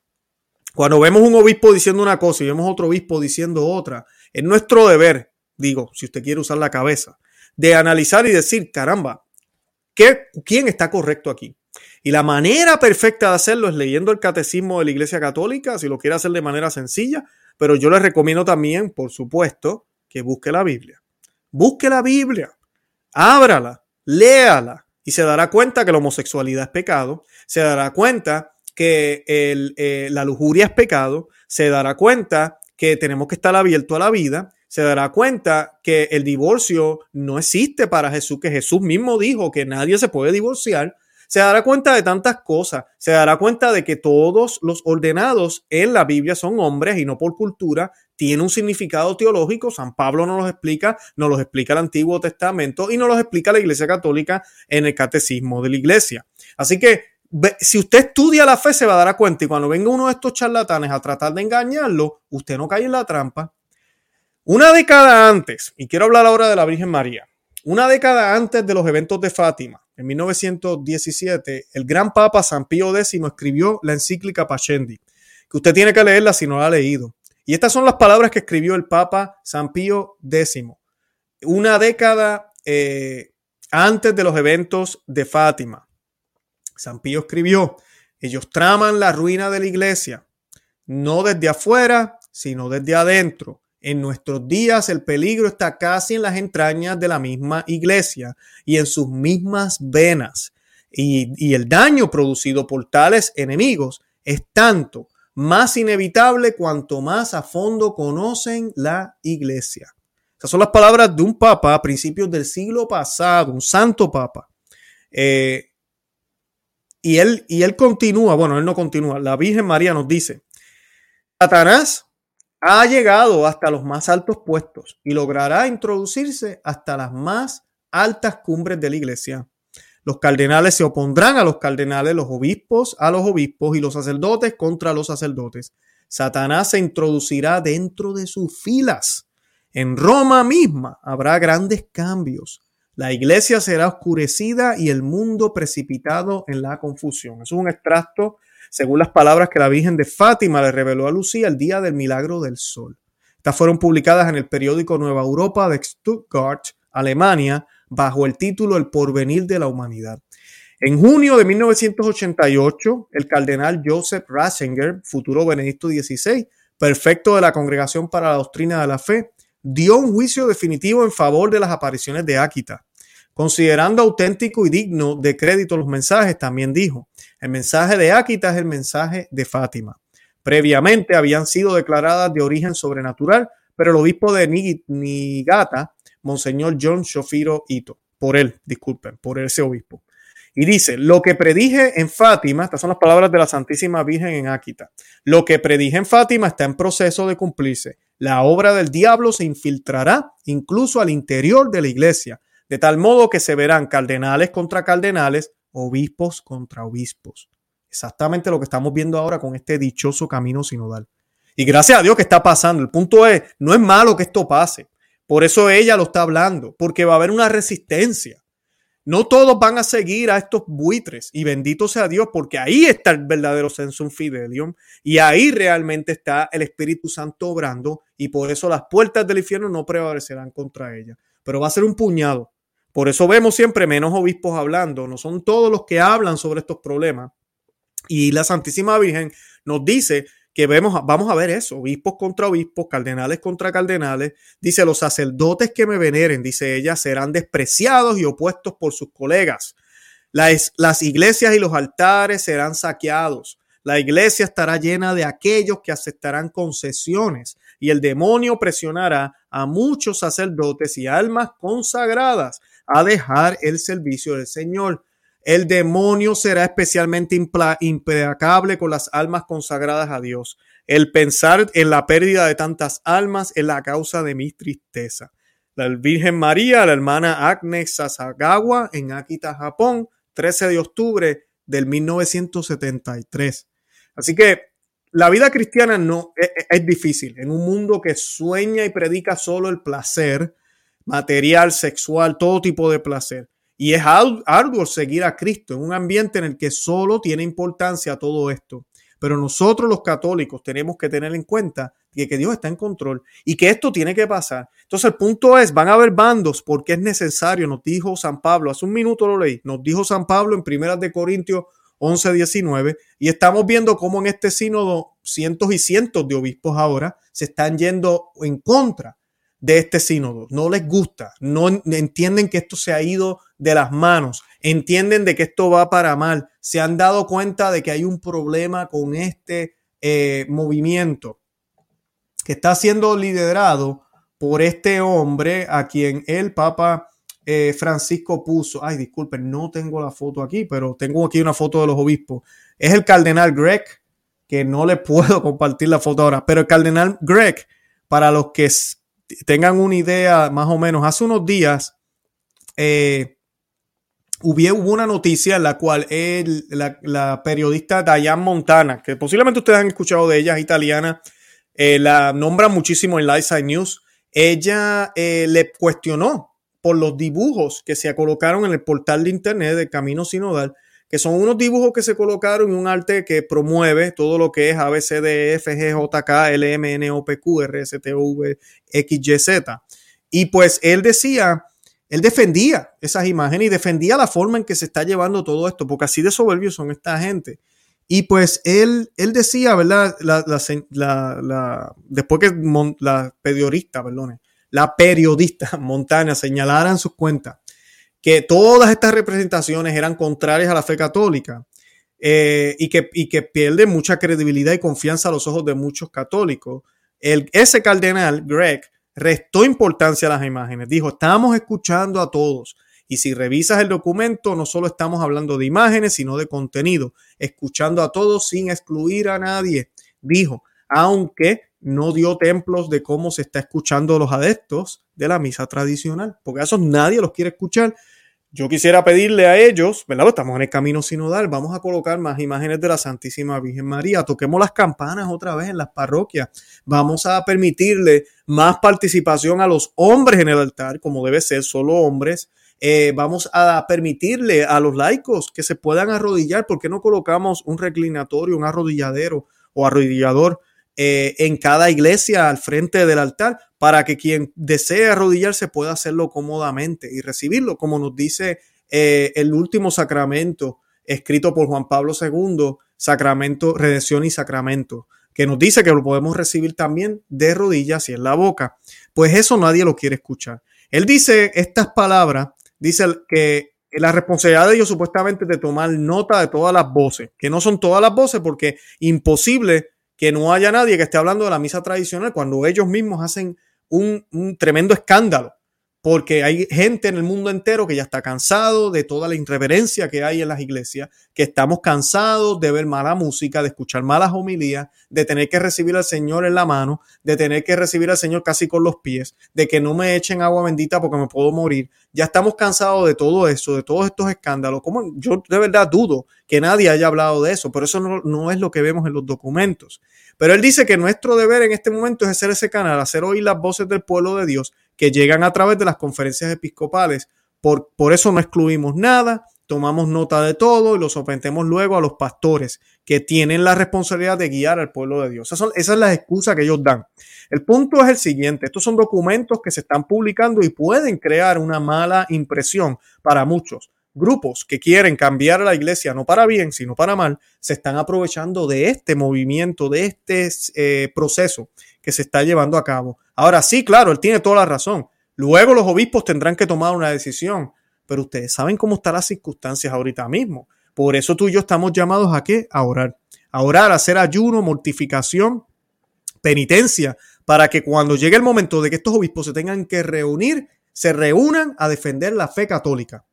Cuando vemos un obispo diciendo una cosa y vemos otro obispo diciendo otra, es nuestro deber, digo, si usted quiere usar la cabeza, de analizar y decir, caramba, ¿qué, ¿quién está correcto aquí? Y la manera perfecta de hacerlo es leyendo el catecismo de la Iglesia Católica, si lo quiere hacer de manera sencilla, pero yo le recomiendo también, por supuesto, que busque la Biblia. Busque la Biblia ábrala, léala y se dará cuenta que la homosexualidad es pecado, se dará cuenta que eh, la lujuria es pecado, se dará cuenta que tenemos que estar abiertos a la vida, se dará cuenta que el divorcio no existe para Jesús, que Jesús mismo dijo que nadie se puede divorciar, se dará cuenta de tantas cosas, se dará cuenta de que todos los ordenados en la Biblia son hombres y no por cultura, tiene un significado teológico, San Pablo nos los explica, nos los explica el Antiguo Testamento y nos los explica la Iglesia Católica en el Catecismo de la Iglesia. Así que si usted estudia la fe se va a dar cuenta y cuando venga uno de estos charlatanes a tratar de engañarlo, usted no cae en la trampa. Una década antes, y quiero hablar ahora de la Virgen María, una década antes de los eventos de Fátima, en 1917, el gran Papa San Pío X escribió la encíclica Pachendi, que usted tiene que leerla si no la ha leído. Y estas son las palabras que escribió el Papa San Pío X, una década eh, antes de los eventos de Fátima. San Pío escribió, ellos traman la ruina de la iglesia, no desde afuera, sino desde adentro en nuestros días el peligro está casi en las entrañas de la misma iglesia y en sus mismas venas. Y, el daño producido por tales enemigos es tanto más inevitable cuanto más a fondo conocen la iglesia. Esas son las palabras de un papa a principios del siglo pasado, un santo papa. Eh, y, él, y él continúa, bueno, él no continúa, la Virgen María nos dice, Satanás ha llegado hasta los más altos puestos y logrará introducirse hasta las más altas cumbres de la iglesia. Los cardenales se opondrán a los cardenales, los obispos a los obispos y los sacerdotes contra los sacerdotes. Satanás se introducirá dentro de sus filas. En Roma misma habrá grandes cambios. La iglesia será oscurecida y el mundo precipitado en la confusión. es un extracto según las palabras que la Virgen de Fátima le reveló a Lucía el día del milagro del sol. Estas fueron publicadas en el periódico Nueva Europa de Stuttgart, Alemania, bajo el título El porvenir de la humanidad. En junio de 1988, el cardenal Joseph Ratzinger, futuro Benedicto XVI, perfecto de la Congregación para la Doctrina de la Fe, dio un juicio definitivo en favor de las apariciones de Áquita. Considerando auténtico y digno de crédito los mensajes, también dijo, el mensaje de Áquita es el mensaje de Fátima. Previamente habían sido declaradas de origen sobrenatural, pero el obispo de Nigata, Monseñor John Shofiro Ito, por él, disculpen, por ese obispo, y dice, lo que predije en Fátima, estas son las palabras de la Santísima Virgen en Áquita, lo que predije en Fátima está en proceso de cumplirse. La obra del diablo se infiltrará incluso al interior de la iglesia, de tal modo que se verán cardenales contra cardenales, obispos contra obispos. Exactamente lo que estamos viendo ahora con este dichoso camino sinodal. Y gracias a Dios que está pasando. El punto es, no es malo que esto pase. Por eso ella lo está hablando, porque va a haber una resistencia. No todos van a seguir a estos buitres y bendito sea Dios porque ahí está el verdadero sensum fidelium y ahí realmente está el Espíritu Santo obrando y por eso las puertas del infierno no prevalecerán contra ella. Pero va a ser un puñado. Por eso vemos siempre menos obispos hablando. No son todos los que hablan sobre estos problemas. Y la Santísima Virgen nos dice que vemos, vamos a ver eso, obispos contra obispos, cardenales contra cardenales. Dice, los sacerdotes que me veneren, dice ella, serán despreciados y opuestos por sus colegas. Las, las iglesias y los altares serán saqueados. La iglesia estará llena de aquellos que aceptarán concesiones y el demonio presionará a muchos sacerdotes y almas consagradas a dejar el servicio del Señor. El demonio será especialmente implacable con las almas consagradas a Dios. El pensar en la pérdida de tantas almas es la causa de mi tristeza. La Virgen María, la hermana Agnes Sasagawa en Akita, Japón, 13 de octubre del 1973. Así que la vida cristiana no es, e, es difícil. En un mundo que sueña y predica solo el placer material, sexual, todo tipo de placer. Y es arduo seguir a Cristo en un ambiente en el que solo tiene importancia todo esto. Pero nosotros los católicos tenemos que tener en cuenta que, Dios está en control y que esto tiene que pasar. Entonces el punto es, van a haber bandos porque es necesario, nos dijo San Pablo, hace un minuto lo leí, nos dijo San Pablo en Primeras de Corintios 11, 19, y estamos viendo cómo en este sínodo cientos y cientos de obispos ahora se están yendo en contra de este sínodo. No les gusta, no entienden que esto se ha ido de las manos, entienden de que esto va para mal, se han dado cuenta de que hay un problema con este eh, movimiento que está siendo liderado por este hombre a quien el Papa eh, Francisco puso. Ay, disculpen, no tengo la foto aquí, pero tengo aquí una foto de los obispos. Es el cardenal Greg, que no le puedo compartir la foto ahora, pero el cardenal Greg, para los que tengan una idea más o menos, hace unos días eh, hubo, una noticia en la cual la, periodista Diane Montana, que posiblemente ustedes han escuchado de ella, es italiana, eh, la nombra muchísimo en Lightside News, ella eh, le cuestionó por los dibujos que se colocaron en el portal de internet de Camino Sinodal que son unos dibujos que se colocaron en un arte que promueve todo lo que es ABCD, G, J, K, L, M, N, O, P, Q, R, S, T, V, X, Y. Y pues él decía, él defendía esas imágenes y defendía la forma en que se está llevando todo esto, porque así de soberbios son esta gente. Y pues él, él decía, ¿verdad? La, la, después que la periodista, perdón, la periodista Montana señalara en sus cuentas que todas estas representaciones eran contrarias a la fe católica eh, y, que, y pierde mucha credibilidad y confianza a los ojos de muchos católicos. El, ese cardenal, Greg, restó importancia a las imágenes. Dijo, estamos escuchando a todos. Y si revisas el documento, no solo estamos hablando de imágenes, sino de contenido, escuchando a todos sin excluir a nadie. Dijo, aunque no dio templos de cómo se está escuchando los adeptos de la misa tradicional, porque a esos nadie los quiere escuchar, yo quisiera pedirle a ellos, ¿verdad? Estamos en el camino sinodal, vamos a colocar más imágenes de la Santísima Virgen María, toquemos las campanas otra vez en las parroquias, vamos a permitirle más participación a los hombres en el altar, como debe ser, solo hombres. Eh, vamos a permitirle a los laicos que se puedan arrodillar, ¿por qué no colocamos un reclinatorio, un arrodilladero o arrodillador eh, en cada iglesia al frente del altar para que quien desee arrodillarse pueda hacerlo cómodamente y recibirlo, como nos dice eh, el último sacramento escrito por Juan Pablo II, sacramento, redención y sacramento, que nos dice que lo podemos recibir también de rodillas y en la boca. Pues eso nadie lo quiere escuchar. Él dice estas palabras, dice que la responsabilidad de ellos supuestamente de tomar nota de todas las voces, que no son todas las voces porque imposible que no haya nadie que esté hablando de la misa tradicional cuando ellos mismos hacen un, tremendo escándalo porque hay gente en el mundo entero que ya está cansado de toda la irreverencia que hay en las iglesias, que estamos cansados de ver mala música, de escuchar malas homilías, de tener que recibir al Señor en la mano, de tener que recibir al Señor casi con los pies, de que no me echen agua bendita porque me puedo morir. Ya estamos cansados de todo eso, de todos estos escándalos. Como yo de verdad dudo que nadie haya hablado de eso, pero eso no, no es lo que vemos en los documentos. Pero él dice que nuestro deber en este momento es hacer ese canal, hacer oír las voces del pueblo de Dios que llegan a través de las conferencias episcopales. Por, por eso no excluimos nada, tomamos nota de todo y lo sometemos luego a los pastores que tienen la responsabilidad de guiar al pueblo de Dios. Esa, esa es la excusa que ellos dan. El punto es el siguiente, estos son documentos que se están publicando y pueden crear una mala impresión para muchos. Grupos que quieren cambiar a la iglesia no para bien, sino para mal, se están aprovechando de este movimiento, de este eh, proceso que se está llevando a cabo. Ahora sí, claro, él tiene toda la razón. Luego los obispos tendrán que tomar una decisión, pero ustedes saben cómo están las circunstancias ahorita mismo. Por eso tú y yo estamos llamados a qué? A orar. A orar, a hacer ayuno, mortificación, penitencia, para que cuando llegue el momento de que estos obispos se tengan que reunir, se reúnan a defender la fe católica.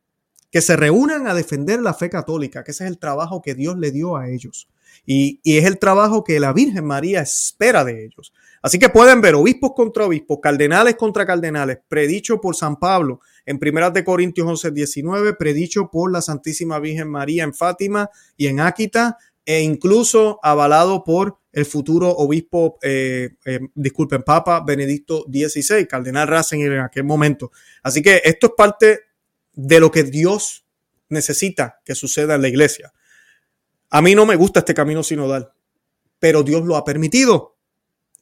Que se reúnan a defender la fe católica, que ese es el trabajo que Dios le dio a ellos. Y, y es el trabajo que la Virgen María espera de ellos. Así que pueden ver obispos contra obispos, cardenales contra cardenales, predicho por San Pablo en Primeras de Corintios 11, 19, predicho por la Santísima Virgen María en Fátima y en Áquita, e incluso avalado por el futuro obispo, eh, eh, disculpen, Papa Benedicto XVI, Cardenal Ratzinger en aquel momento. Así que esto es parte de lo que Dios necesita que suceda en la iglesia. A mí no me gusta este camino sinodal, pero Dios lo ha permitido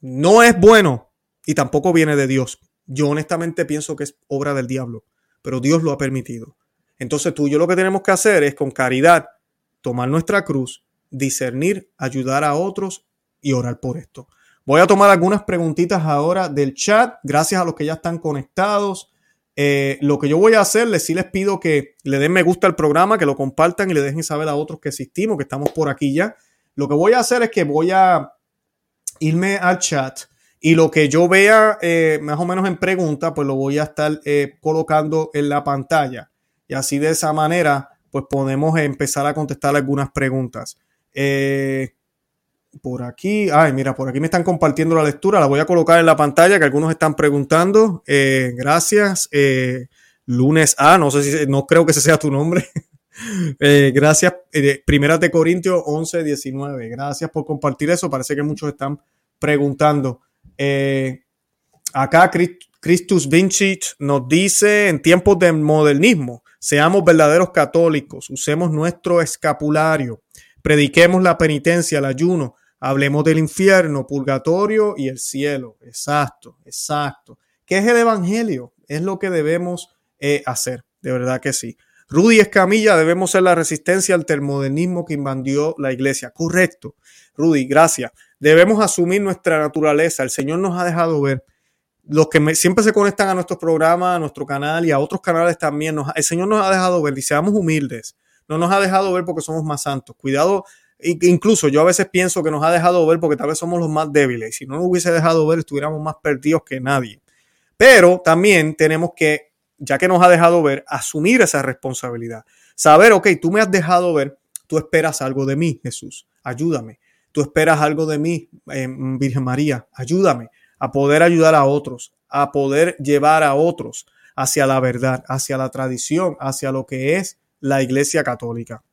no es bueno y tampoco viene de Dios. Yo honestamente pienso que es obra del diablo, pero Dios lo ha permitido. Entonces tú y yo lo que tenemos que hacer es con caridad tomar nuestra cruz, discernir, ayudar a otros y orar por esto. Voy a tomar algunas preguntitas ahora del chat, gracias a los que ya están conectados. Eh, lo que yo voy a hacerles, sí les pido que le den me gusta al programa, que lo compartan y le dejen saber a otros que existimos, que estamos por aquí ya. Lo que voy a hacer es que voy a irme al chat y lo que yo vea eh, más o menos en pregunta, pues lo voy a estar eh, colocando en la pantalla. Y así de esa manera, pues podemos empezar a contestar algunas preguntas. Por aquí, ay, mira, por aquí me están compartiendo la lectura, la voy a colocar en la pantalla que algunos están preguntando. gracias. lunes A, no sé si, no creo que ese sea tu nombre. Eh, gracias. Eh, Primera de Corintios 11, 19. Gracias por compartir eso. Parece que muchos están preguntando. Eh, acá Christus Vinci nos dice en tiempos de modernismo, seamos verdaderos católicos, usemos nuestro escapulario, prediquemos la penitencia, el ayuno, hablemos del infierno, purgatorio y el cielo. Exacto, exacto. ¿Qué es el Evangelio? Es lo que debemos hacer, de verdad que sí. Rudy Escamilla, debemos ser la resistencia al termodernismo que invadió la iglesia. Correcto. Rudy, gracias. Debemos asumir nuestra naturaleza. El Señor nos ha dejado ver. Los que siempre se conectan a nuestros programas, a nuestro canal y a otros canales también, el Señor nos ha dejado ver y seamos humildes. No nos ha dejado ver porque somos más santos. Cuidado, incluso yo a veces pienso que nos ha dejado ver porque tal vez somos los más débiles. Si no nos hubiese dejado ver, estuviéramos más perdidos que nadie. Pero también tenemos que ya que nos ha dejado ver, asumir esa responsabilidad. Saber, ok, tú me has dejado ver, tú esperas algo de mí, Jesús, ayúdame. Tú esperas algo de mí, eh, Virgen María, ayúdame a poder ayudar a otros, a poder llevar a otros hacia la verdad, hacia la tradición, hacia lo que es la Iglesia Católica.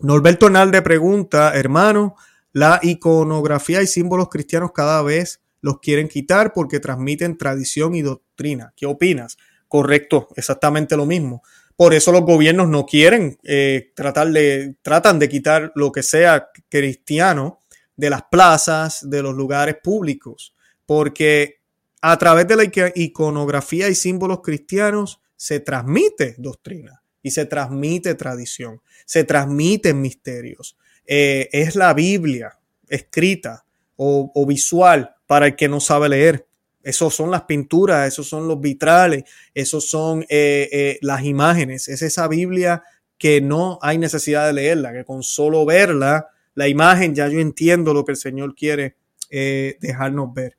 Norberto Hernández pregunta, hermano, la iconografía y símbolos cristianos cada vez los quieren quitar porque transmiten tradición y doctrina. ¿Qué opinas? Correcto, exactamente lo mismo. Por eso los gobiernos no quieren eh, tratar de, tratan de quitar lo que sea cristiano de las plazas, de los lugares públicos, porque a través de la iconografía y símbolos cristianos se transmite doctrina y se transmite tradición, se transmiten misterios. Eh, es la Biblia escrita o, visual para el que no sabe leer. Esos son las pinturas, esos son los vitrales, esos son eh, eh, las imágenes. Es esa Biblia que no hay necesidad de leerla, que con solo verla, la imagen, ya yo entiendo lo que el Señor quiere dejarnos ver.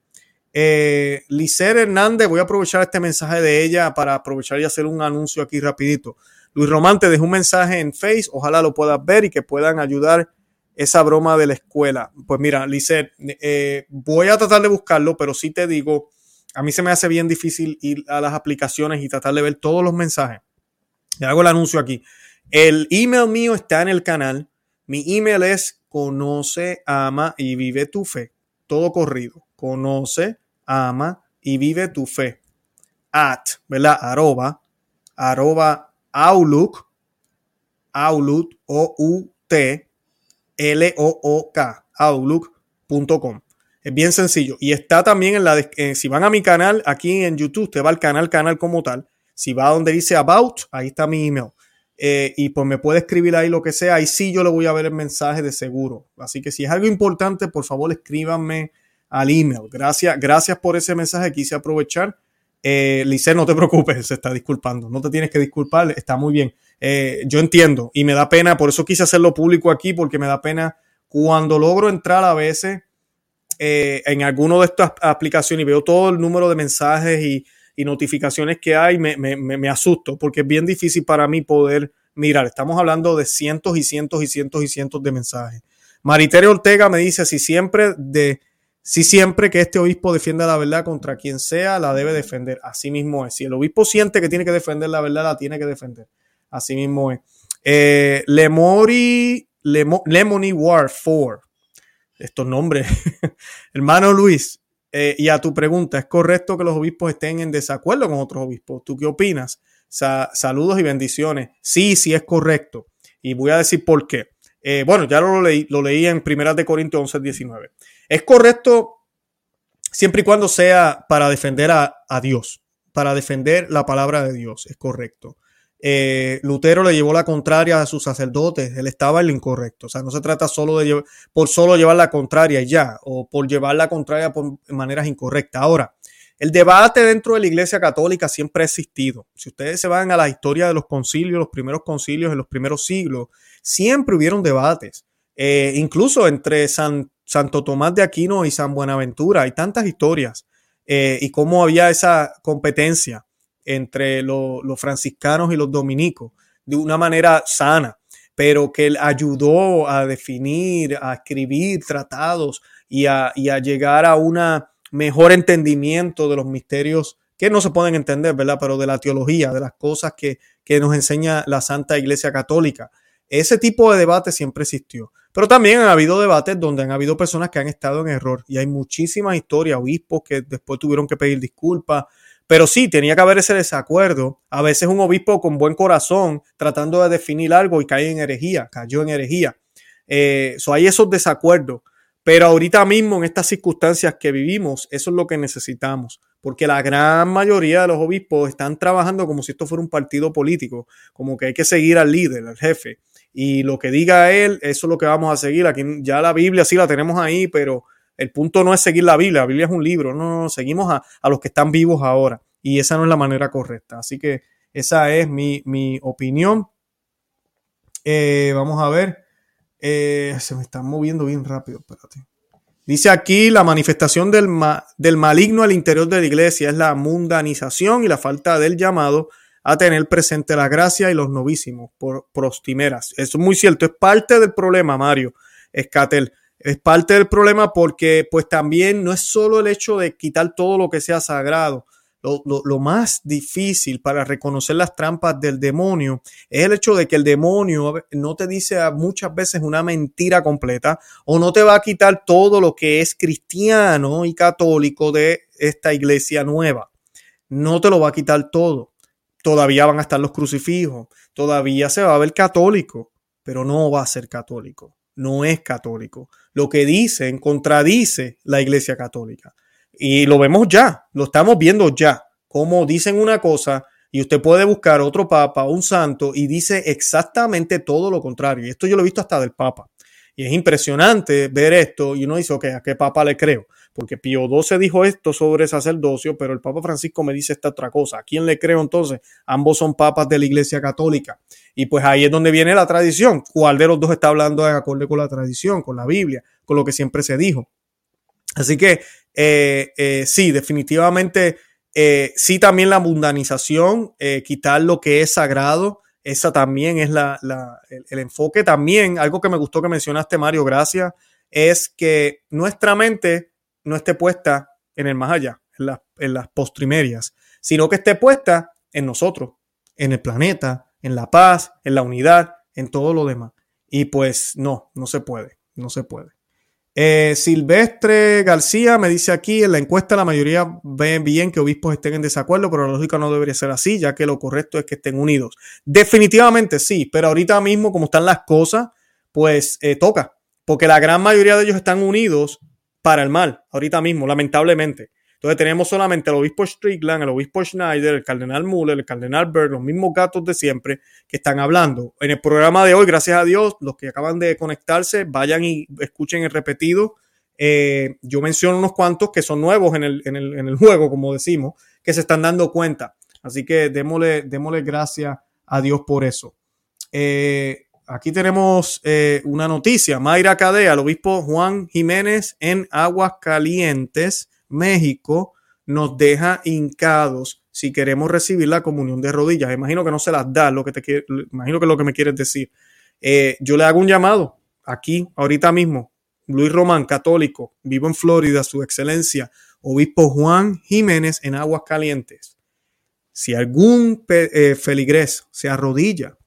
Eh, Hernández, voy a aprovechar este mensaje de ella para aprovechar y hacer un anuncio aquí rapidito. Luis Román te un mensaje en Face, ojalá lo puedas ver y que puedan ayudar esa broma de la escuela. Pues mira, Lice, eh, voy a tratar de buscarlo, pero sí te digo, a mí se me hace bien difícil ir a las aplicaciones y tratar de ver todos los mensajes. Le hago el anuncio aquí. El email mío está en el canal. Mi email es conoce, ama y vive tu fe. Todo corrido. Conoce, ama y vive tu fe. At, ¿verdad? Arroba, arroba Outlook, Outlook, O-U-T, L-O-O-K, Outlook.com. Es bien sencillo. Y está también en la, eh, si van a mi canal aquí en YouTube, te va al canal, canal como tal. Si va a donde dice About, ahí está mi email. Eh, y pues me puede escribir ahí lo que sea. Ahí sí yo le voy a ver el mensaje de seguro. Así que si es algo importante, por favor escríbanme al email. Gracias, gracias por ese mensaje. Quise aprovechar. Eh, Lice, no te preocupes, se está disculpando. No te tienes que disculpar, está muy bien. Eh, yo entiendo y me da pena, por eso quise hacerlo público aquí, porque me da pena cuando logro entrar a veces eh, en alguno de estas aplicaciones y veo todo el número de mensajes y, notificaciones que hay, me, me, asusto, porque es bien difícil para mí poder mirar. Estamos hablando de cientos y cientos y cientos y cientos de mensajes. Maritere Ortega me dice, si siempre de si siempre que este obispo defienda la verdad contra quien sea, la debe defender. Así mismo es. Si el obispo siente que tiene que defender la verdad, la tiene que defender. Así mismo es. Eh, Lemori, Lemony War 4. Estos nombres. Hermano Luis, eh, y a tu pregunta, ¿es correcto que los obispos estén en desacuerdo con otros obispos? ¿Tú qué opinas? saludos y bendiciones. Sí, sí es correcto. Y voy a decir por qué. Eh, bueno, ya lo leí, lo leí en Primeras de Corintios 11, 19. Es correcto siempre y cuando sea para defender a, Dios, para defender la palabra de Dios, es correcto. Eh, Lutero le llevó la contraria a sus sacerdotes, él estaba en lo incorrecto. O sea, no se trata solo de por solo llevar la contraria y ya, o por llevar la contraria por maneras incorrectas. Ahora, el debate dentro de la Iglesia Católica siempre ha existido. Si ustedes se van a la historia de los concilios, los primeros concilios en los primeros siglos, siempre hubieron debates. Eh, incluso entre San Santo Tomás de Aquino y San Buenaventura. Hay tantas historias eh, y cómo había esa competencia entre los franciscanos y los dominicos de una manera sana, pero que ayudó a definir, a escribir tratados y a, llegar a un mejor entendimiento de los misterios que no se pueden entender, ¿verdad? Pero de la teología, de las cosas que, que nos enseña la Santa Iglesia Católica. Ese tipo de debate siempre existió. Pero también han habido debates donde han habido personas que han estado en error y hay muchísimas historias, obispos que después tuvieron que pedir disculpas. Pero sí, tenía que haber ese desacuerdo. A veces un obispo con buen corazón tratando de definir algo y cae en herejía, cayó en herejía. Eh, hay esos desacuerdos. Pero ahorita mismo, en estas circunstancias que vivimos, eso es lo que necesitamos. Porque la gran mayoría de los obispos están trabajando como si esto fuera un partido político, como que hay que seguir al líder, al jefe y lo que diga él, eso es lo que vamos a seguir. Aquí ya la Biblia sí la tenemos ahí, pero el punto no es seguir la Biblia, la Biblia es un libro, no, seguimos a, los que están vivos ahora y esa no es la manera correcta. Así que esa es mi, opinión. Eh, vamos a ver. Eh, se me están moviendo bien rápido, espérate. Dice aquí la manifestación del, del maligno al interior de la iglesia es la mundanización y la falta del llamado a tener presente la gracia y los novísimos por prostimeras. Eso es muy cierto, es parte del problema, Mario Escatel. Es parte del problema porque pues también no es solo el hecho de quitar todo lo que sea sagrado. lo, más difícil para reconocer las trampas del demonio es el hecho de que el demonio no te dice muchas veces una mentira completa o no te va a quitar todo lo que es cristiano y católico de esta iglesia nueva. No te lo va a quitar todo. Todavía van a estar los crucifijos, todavía se va a ver católico, pero no va a ser católico, no es católico. Lo que dicen contradice la iglesia católica. Y lo vemos ya, lo estamos viendo ya, como dicen una cosa y usted puede buscar otro papa, un santo, y dice exactamente todo lo contrario. Y esto yo lo he visto hasta del papa. Y es impresionante ver esto y uno dice, ok, ¿a qué papa le creo? Porque Pío XII dijo esto sobre sacerdocio, pero el Papa Francisco me dice esta otra cosa. ¿A quién le creo entonces? Ambos son papas de la Iglesia Católica. Y pues ahí es donde viene la tradición. ¿Cuál de los dos está hablando de acorde con la tradición, con la Biblia, con lo que siempre se dijo? Así que eh, eh, sí, definitivamente, eh, sí también la mundanización, quitar lo que es sagrado, esa también es la, el, enfoque. También, algo que me gustó que mencionaste, Mario, gracias, es que nuestra mente no esté puesta en el más allá, en, en las postrimerias, sino que esté puesta en nosotros, en el planeta, en la paz, en la unidad, en todo lo demás. Y pues no, no se puede, no se puede. Eh, Silvestre García me dice aquí, en la encuesta la mayoría ven bien que obispos estén en desacuerdo, pero la lógica no debería ser así, ya que lo correcto es que estén unidos. Definitivamente sí, pero ahorita mismo como están las cosas, pues eh, toca, porque la gran mayoría de ellos están unidos para el mal, ahorita mismo, lamentablemente. Entonces tenemos solamente el obispo Strickland, el obispo Schneider, el cardenal Muller, el cardenal Berg, los mismos gatos de siempre que están hablando. En el programa de hoy, gracias a Dios, los que acaban de conectarse, vayan y escuchen el repetido. Eh, yo menciono unos cuantos que son nuevos en el, juego, como decimos, que se están dando cuenta. Así que démosle, démosle gracias a Dios por eso. Eh, aquí tenemos eh, una noticia. Mayra Cadea, el obispo Juan Jiménez en Aguas Calientes México nos deja hincados si queremos recibir la comunión de rodillas. Imagino que no se las da, lo que te imagino que es lo que me quieres decir. Eh, yo le hago un llamado aquí, ahorita mismo. Luis Román, católico, vivo en Florida, su excelencia, obispo Juan Jiménez en Aguas Calientes. Si algún eh, feligrés se arrodilla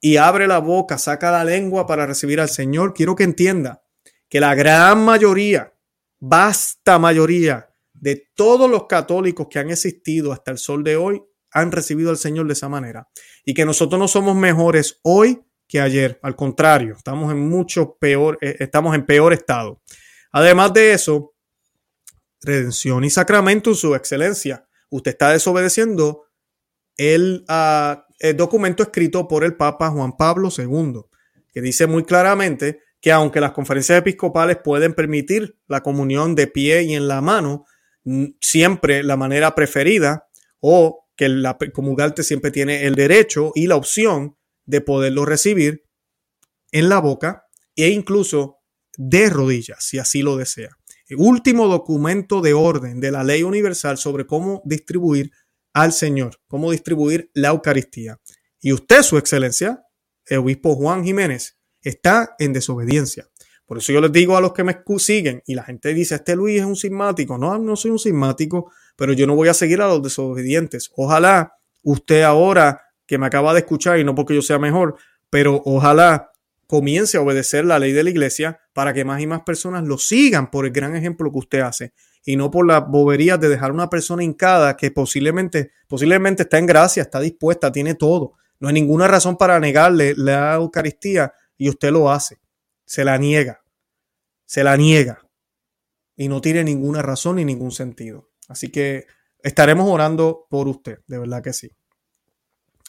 y abre la boca, saca la lengua para recibir al Señor, quiero que entienda que la gran mayoría vasta mayoría de todos los católicos que han existido hasta el sol de hoy han recibido al Señor de esa manera. Y que nosotros no somos mejores hoy que ayer. Al contrario, estamos en mucho peor, eh, estamos en peor estado. Además de eso, redención y sacramento en su excelencia. Usted está desobedeciendo el, el documento escrito por el Papa Juan Pablo II, que dice muy claramente que aunque las conferencias episcopales pueden permitir la comunión de pie y en la mano, siempre la manera preferida o que la comulgante siempre tiene el derecho y la opción de poderlo recibir en la boca e incluso de rodillas, si así lo desea. El último documento de orden de la ley universal sobre cómo distribuir al Señor, cómo distribuir la Eucaristía. Y usted, su excelencia, el obispo Juan Jiménez, está en desobediencia. Por eso yo les digo a los que me siguen y la gente dice, este Luis es un sismático. No, no soy un sismático, pero yo no voy a seguir a los desobedientes. Ojalá usted ahora que me acaba de escuchar y no porque yo sea mejor, pero ojalá comience a obedecer la ley de la iglesia para que más y más personas lo sigan por el gran ejemplo que usted hace y no por las boberías de dejar una persona hincada que posiblemente, posiblemente está en gracia, está dispuesta, tiene todo. No hay ninguna razón para negarle la Eucaristía y usted lo hace. Se la niega. Se la niega. Y no tiene ninguna razón ni ningún sentido. Así que estaremos orando por usted, de verdad que sí.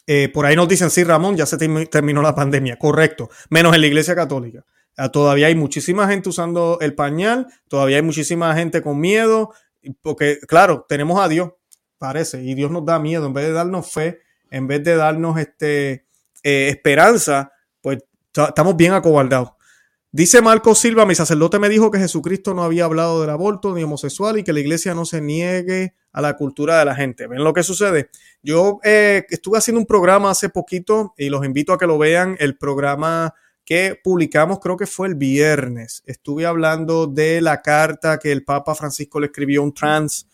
Eh, por ahí nos dicen, sí, Ramón, ya se terminó la pandemia. Correcto, menos en la Iglesia Católica. Ah, todavía hay muchísima gente usando el pañal, todavía hay muchísima gente con miedo, porque claro, tenemos a Dios, parece, y Dios nos da miedo, en vez de darnos fe, en vez de darnos este, eh, esperanza, pues Estamos bien acobardados. Dice Marco Silva, mi sacerdote me dijo que Jesucristo no había hablado del aborto ni homosexual y que la iglesia no se niegue a la cultura de la gente. ¿Ven lo que sucede? Yo eh, estuve haciendo un programa hace poquito y los invito a que lo vean. El programa que publicamos creo que fue el viernes. Estuve hablando de la carta que el Papa Francisco le escribió a un trans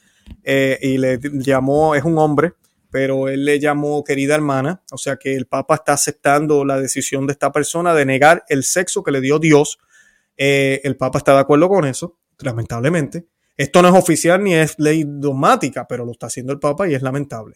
y le llamó, es un hombre, pero él le llamó querida hermana, o sea que el Papa está aceptando la decisión de esta persona de negar el sexo que le dio Dios. el Papa está de acuerdo con eso, lamentablemente. Esto no es oficial ni es ley dogmática, pero lo está haciendo el Papa y es lamentable.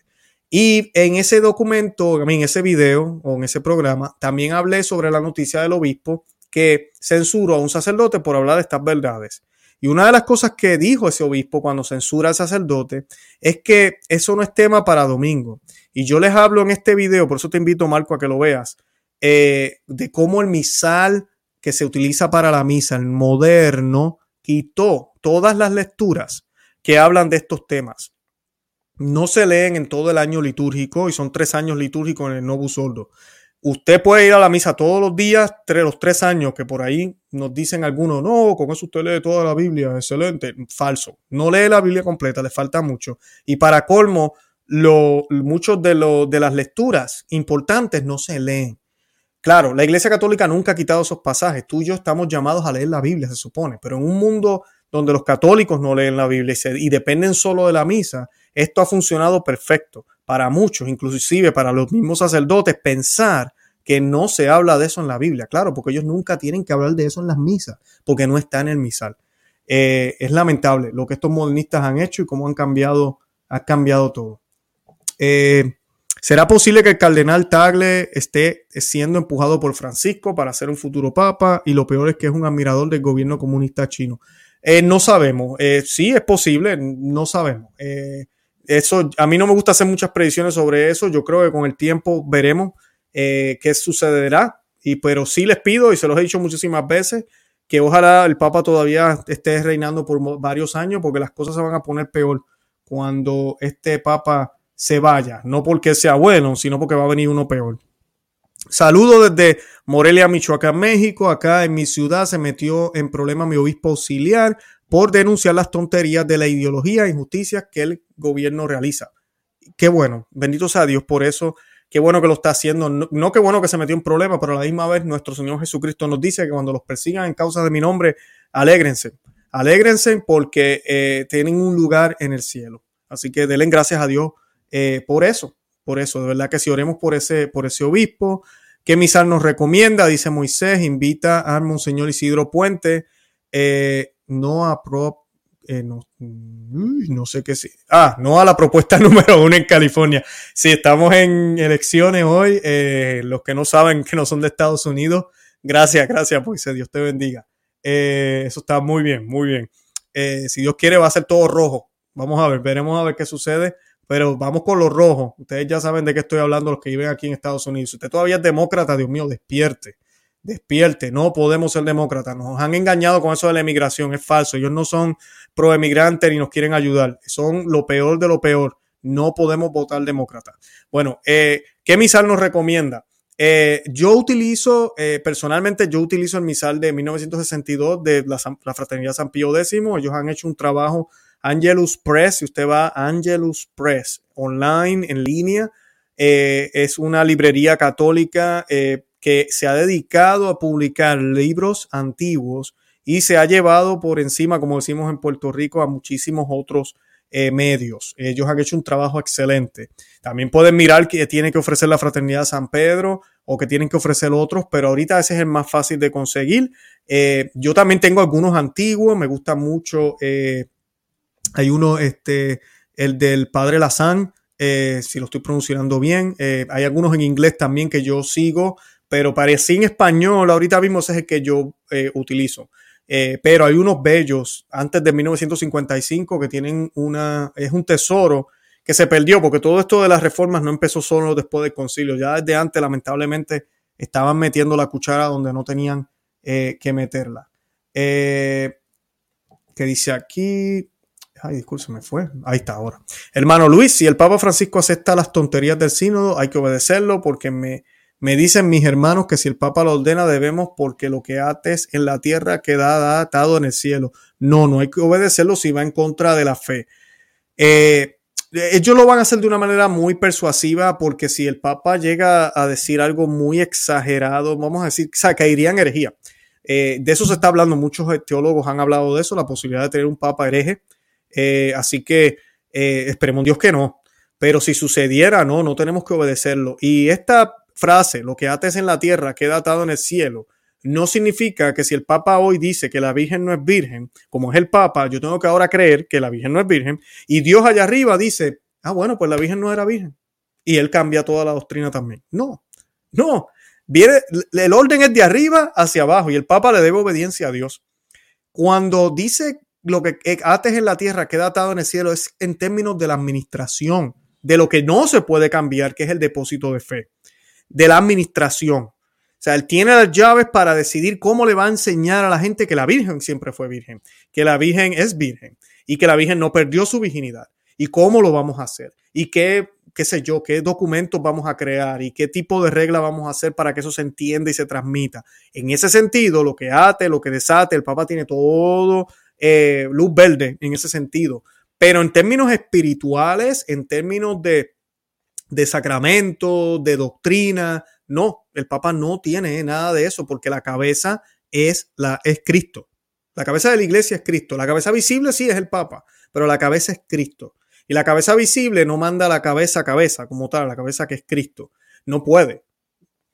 Y en ese documento, en ese video o en ese programa, también hablé sobre la noticia del obispo que censuró a un sacerdote por hablar de estas verdades. Y una de las cosas que dijo ese obispo cuando censura al sacerdote es que eso no es tema para domingo. Y yo les hablo en este video, por eso te invito, Marco, a que lo veas, eh, de cómo el misal que se utiliza para la misa, el moderno, quitó todas las lecturas que hablan de estos temas. No se leen en todo el año litúrgico y son tres años litúrgicos en el Novus Sordo. Usted puede ir a la misa todos los días, tres, los tres años que por ahí nos dicen algunos, no, con eso usted lee toda la Biblia, excelente. Falso. No lee la Biblia completa, le falta mucho. Y para colmo, lo, muchos de, de las lecturas importantes no se leen. Claro, la Iglesia Católica nunca ha quitado esos pasajes. Tú y yo estamos llamados a leer la Biblia, se supone, pero en un mundo donde los católicos no leen la Biblia y, dependen solo de la misa, esto ha funcionado perfecto para muchos, inclusive para los mismos sacerdotes, pensar que no se habla de eso en la Biblia. Claro, porque ellos nunca tienen que hablar de eso en las misas, porque no está en el misal. Eh, es lamentable lo que estos modernistas han hecho y cómo han cambiado, ha cambiado todo. Eh, ¿Será posible que el cardenal Tagle esté siendo empujado por Francisco para ser un futuro papa? Y lo peor es que es un admirador del gobierno comunista chino. Eh, no sabemos. Sí, es posible, no sabemos. Eso, a mí no me gusta hacer muchas predicciones sobre eso. Yo creo que con el tiempo veremos qué sucederá. Y, pero sí les pido, y se los he dicho muchísimas veces, que ojalá el Papa todavía esté reinando por varios años, porque las cosas se van a poner peor cuando este Papa se vaya. No porque sea bueno, sino porque va a venir uno peor. Saludo desde Morelia, Michoacán, México. Acá en mi ciudad se metió en problema mi obispo auxiliar por denunciar las tonterías de la ideología e injusticias que el gobierno realiza. Qué bueno, bendito sea Dios por eso. Qué bueno que lo está haciendo. No, qué bueno que se metió en problema, pero a la misma vez nuestro Señor Jesucristo nos dice que cuando los persigan en causa de mi nombre, alégrense. Alégrense porque eh, tienen un lugar en el cielo. Así que denle gracias a Dios eh, por eso por eso, de verdad que si oremos por ese, por ese obispo, ¿qué misal nos recomienda? Dice Moisés, invita a Monseñor Isidro Puente, eh, no a eh, no, sé qué sí. Ah, no a la propuesta número uno en California. Si estamos en elecciones hoy, eh, los que no saben que no son de Estados Unidos, gracias, gracias, Moisés, Dios te bendiga. eso está muy bien, muy bien. si Dios quiere, va a ser todo rojo. Vamos a ver, veremos a ver qué sucede. Pero vamos con los rojos. Ustedes ya saben de qué estoy hablando, los que viven aquí en Estados Unidos. Si usted todavía es demócrata, Dios mío, despierte. Despierte. No podemos ser demócratas. Nos han engañado con eso de la emigración. Es falso. Ellos no son pro emigrante ni nos quieren ayudar. Son lo peor de lo peor. No podemos votar demócrata. Bueno, eh, ¿qué misal nos recomienda? Eh, yo utilizo, eh, personalmente, yo utilizo el misal de 1962 de la, la Fraternidad San Pío X. Ellos han hecho un trabajo Angelus Press, si usted va a Angelus Press online, en línea, es una librería católica que se ha dedicado a publicar libros antiguos y se ha llevado por encima, como decimos en Puerto Rico, a muchísimos otros eh, medios. Ellos han hecho un trabajo excelente. También pueden mirar que tiene que ofrecer la Fraternidad San Pedro o que tienen que ofrecer otros, pero ahorita ese es el más fácil de conseguir. yo también tengo algunos antiguos, me gusta mucho hay uno, este, el del padre Lazán, eh, si lo estoy pronunciando bien. Eh, hay algunos en inglés también que yo sigo, pero parecía en español, ahorita mismo ese es el que yo eh, utilizo. pero hay unos bellos antes de 1955 que tienen una, es un tesoro que se perdió porque todo esto de las reformas no empezó solo después del concilio, ya desde antes lamentablemente estaban metiendo la cuchara donde no tenían que meterla. ¿Qué dice aquí? Ay, disculpe, me fue. Ahí está ahora. Hermano Luis, si el Papa Francisco acepta las tonterías del sínodo, hay que obedecerlo porque me, me dicen mis hermanos que si el Papa lo ordena debemos porque lo que ates en la tierra queda atado en el cielo. No, no hay que obedecerlo si va en contra de la fe. Eh, ellos lo van a hacer de una manera muy persuasiva porque si el Papa llega a decir algo muy exagerado, vamos a decir, o sea, caería en herejía. Eh, de eso se está hablando, muchos teólogos han hablado de eso, la posibilidad de tener un Papa hereje. Eh, así que esperemos Dios que no. Pero si sucediera, no, no tenemos que obedecerlo. Y esta frase, lo que ates en la tierra queda atado en el cielo, no significa que si el Papa hoy dice que la Virgen no es virgen, como es el Papa, yo tengo que ahora creer que la Virgen no es virgen, y Dios allá arriba dice, ah, bueno, pues la Virgen no era virgen. Y él cambia toda la doctrina también. No, no. El orden es de arriba hacia abajo y el Papa le debe obediencia a Dios. Cuando dice lo que ates en la tierra queda atado en el cielo, es en términos de la administración, de lo que no se puede cambiar, que es el depósito de fe, de la administración. O sea, él tiene las llaves para decidir cómo le va a enseñar a la gente que la Virgen siempre fue virgen, que la Virgen es virgen y que la Virgen no perdió su virginidad. ¿Y cómo lo vamos a hacer? ¿Y qué qué sé yo, qué documentos vamos a crear y qué tipo de regla vamos a hacer para que eso se entienda y se transmita. En ese sentido, lo que ate, lo que desate, el Papa tiene todo eh, luz verde en ese sentido. Pero en términos espirituales, en términos de, de sacramento, de doctrina, no, el Papa no tiene nada de eso porque la cabeza es, la, es Cristo. La cabeza de la iglesia es Cristo. La cabeza visible sí es el Papa, pero la cabeza es Cristo. Y la cabeza visible no manda la cabeza a cabeza, como tal, la cabeza que es Cristo. No puede.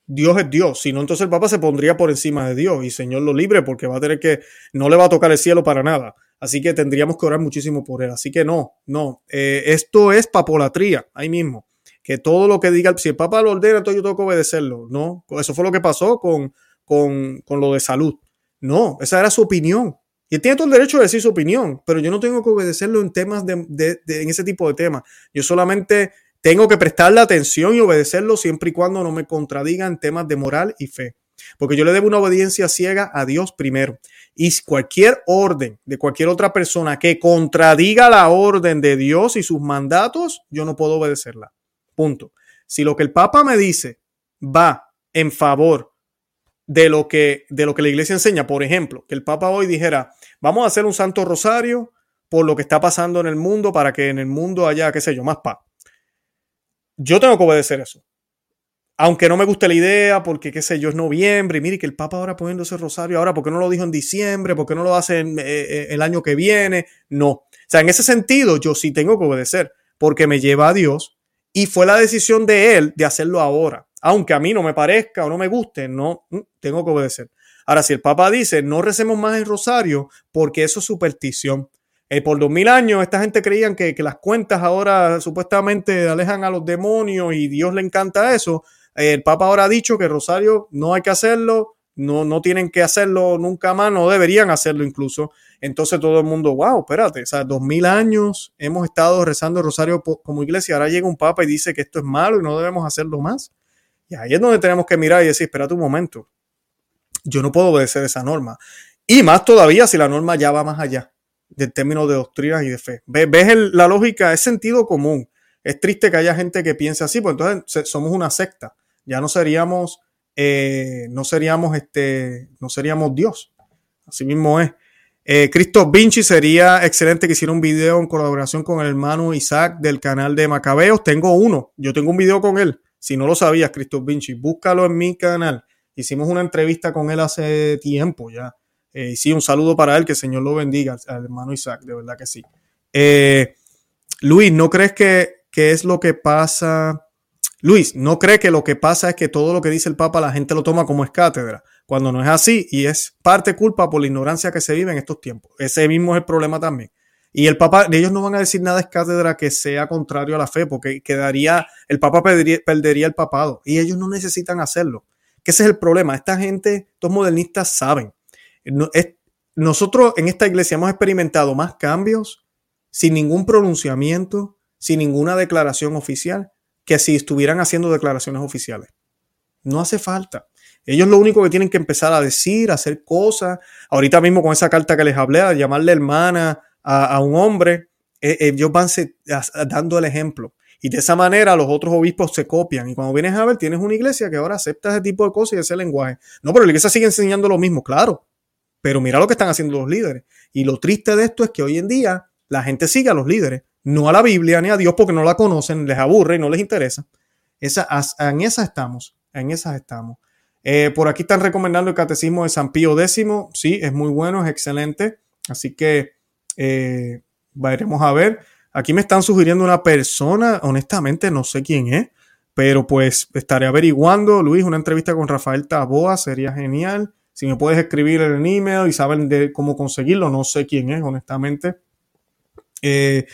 Dios es Dios, si no, entonces el Papa se pondría por encima de Dios y Señor lo libre porque va a tener que, no le va a tocar el cielo para nada. Así que tendríamos que orar muchísimo por él. Así que no, no, eh, esto es papolatría, ahí mismo. Que todo lo que diga, si el Papa lo ordena, entonces yo tengo que obedecerlo. No, eso fue lo que pasó con, con, con lo de salud. No, esa era su opinión. Y tiene todo el derecho de decir su opinión, pero yo no tengo que obedecerlo en temas de, en ese tipo de temas. Yo solamente tengo que prestarle atención y obedecerlo siempre y cuando no me contradiga en temas de moral y fe. Porque yo le debo una obediencia ciega a Dios primero. Y cualquier orden de cualquier otra persona que contradiga la orden de Dios y sus mandatos, yo no puedo obedecerla. Punto. Si lo que el Papa me dice va en favor de lo que, de lo que la iglesia enseña. Por ejemplo, que el Papa hoy dijera, vamos a hacer un santo rosario por lo que está pasando en el mundo para que en el mundo haya, qué sé yo, más paz. Yo tengo que obedecer eso. Aunque no me guste la idea, porque qué sé yo, es noviembre, y mire que el Papa ahora poniendo ese rosario, ahora, ¿por qué no lo dijo en diciembre? ¿Por qué no lo hace eh, eh, el año que viene? No. O sea, en ese sentido, yo sí tengo que obedecer, porque me lleva a Dios y fue la decisión de Él de hacerlo ahora aunque a mí no me parezca o no me guste, no, mm, tengo que obedecer. Ahora, si el Papa dice, no recemos más el rosario, porque eso es superstición. Eh, por dos mil años, esta gente creían que, las cuentas ahora supuestamente alejan a los demonios y Dios le encanta eso. el Papa ahora ha dicho que el rosario no hay que hacerlo, no, no tienen que hacerlo nunca más, no deberían hacerlo incluso. Entonces todo el mundo, wow, espérate, o sea, dos mil años hemos estado rezando el rosario como iglesia, ahora llega un Papa y dice que esto es malo y no debemos hacerlo más. Y ahí es donde tenemos que mirar y decir, espérate un momento, yo no puedo obedecer esa norma. Y más todavía si la norma ya va más allá del término de doctrinas y de fe. ¿Ves, la lógica? Es sentido común. Es triste que haya gente que piense así, pues entonces somos una secta. Ya no seríamos, eh, no seríamos, este, no seríamos Dios. Así mismo es. Eh, Cristo Vinci sería excelente que hiciera un video en colaboración con el hermano Isaac del canal de Macabeos. Tengo uno, yo tengo un video con él. Si no lo sabías, Cristo Vinci, búscalo en mi canal. Hicimos una entrevista con él hace tiempo ya. Eh, y sí, un saludo para él, que el Señor lo bendiga, al hermano Isaac, de verdad que sí. Eh, Luis, ¿no crees que, es lo que pasa? Luis, ¿no crees que lo que pasa es que todo lo que dice el Papa la gente lo toma como es cátedra? Cuando no es así y es parte culpa por la ignorancia que se vive en estos tiempos. Ese mismo es el problema también. Y el Papa, ellos no van a decir nada es cátedra que sea contrario a la fe, porque quedaría, el Papa perdería, el papado. Y ellos no necesitan hacerlo. Que ese es el problema. Esta gente, estos modernistas saben. nosotros en esta iglesia hemos experimentado más cambios sin ningún pronunciamiento, sin ninguna declaración oficial, que si estuvieran haciendo declaraciones oficiales. No hace falta. Ellos lo único que tienen que empezar a decir, a hacer cosas. Ahorita mismo con esa carta que les hablé, a llamarle hermana, a, un hombre, eh, ellos van dando el ejemplo. Y de esa manera los otros obispos se copian. Y cuando vienes a ver, tienes una iglesia que ahora acepta ese tipo de cosas y ese lenguaje. No, pero la iglesia sigue enseñando lo mismo, claro. Pero mira lo que están haciendo los líderes. Y lo triste de esto es que hoy en día la gente sigue a los líderes, no a la Biblia ni a Dios porque no la conocen, les aburre y no les interesa. Esa, en esas estamos, en esas estamos. Eh, por aquí están recomendando el catecismo de San Pío X. Sí, es muy bueno, es excelente. Así que eh, veremos a ver. Aquí me están sugiriendo una persona, honestamente no sé quién es, pero pues estaré averiguando. Luis, una entrevista con Rafael Taboa sería genial. Si me puedes escribir el email y saben de cómo conseguirlo, no sé quién es, honestamente. Eh,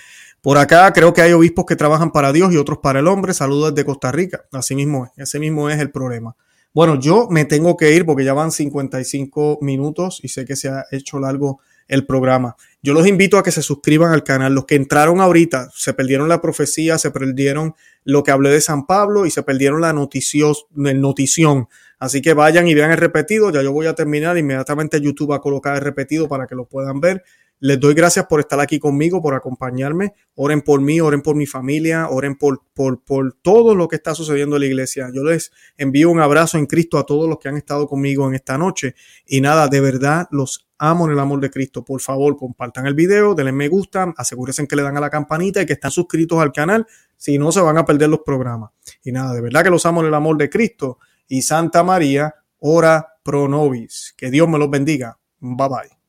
por acá creo que hay obispos que trabajan para Dios y otros para el hombre. Saludos desde Costa Rica. Así mismo es, ese mismo es el problema. Bueno, yo me tengo que ir porque ya van 55 minutos y sé que se ha hecho largo el programa. Yo los invito a que se suscriban al canal. Los que entraron ahorita se perdieron la profecía, se perdieron lo que hablé de San Pablo y se perdieron la noticios, notición. Así que vayan y vean el repetido. Ya yo voy a terminar. Inmediatamente YouTube va a colocar el repetido para que lo puedan ver. Les doy gracias por estar aquí conmigo, por acompañarme. Oren por mí, oren por mi familia, oren por, por, por todo lo que está sucediendo en la iglesia. Yo les envío un abrazo en Cristo a todos los que han estado conmigo en esta noche. Y nada, de verdad los amo en el amor de Cristo. Por favor, compartan el video, denle me gusta, asegúrense que le dan a la campanita y que están suscritos al canal. Si no, se van a perder los programas. Y nada, de verdad que los amo en el amor de Cristo. Y Santa María, ora pro nobis. Que Dios me los bendiga. Bye bye.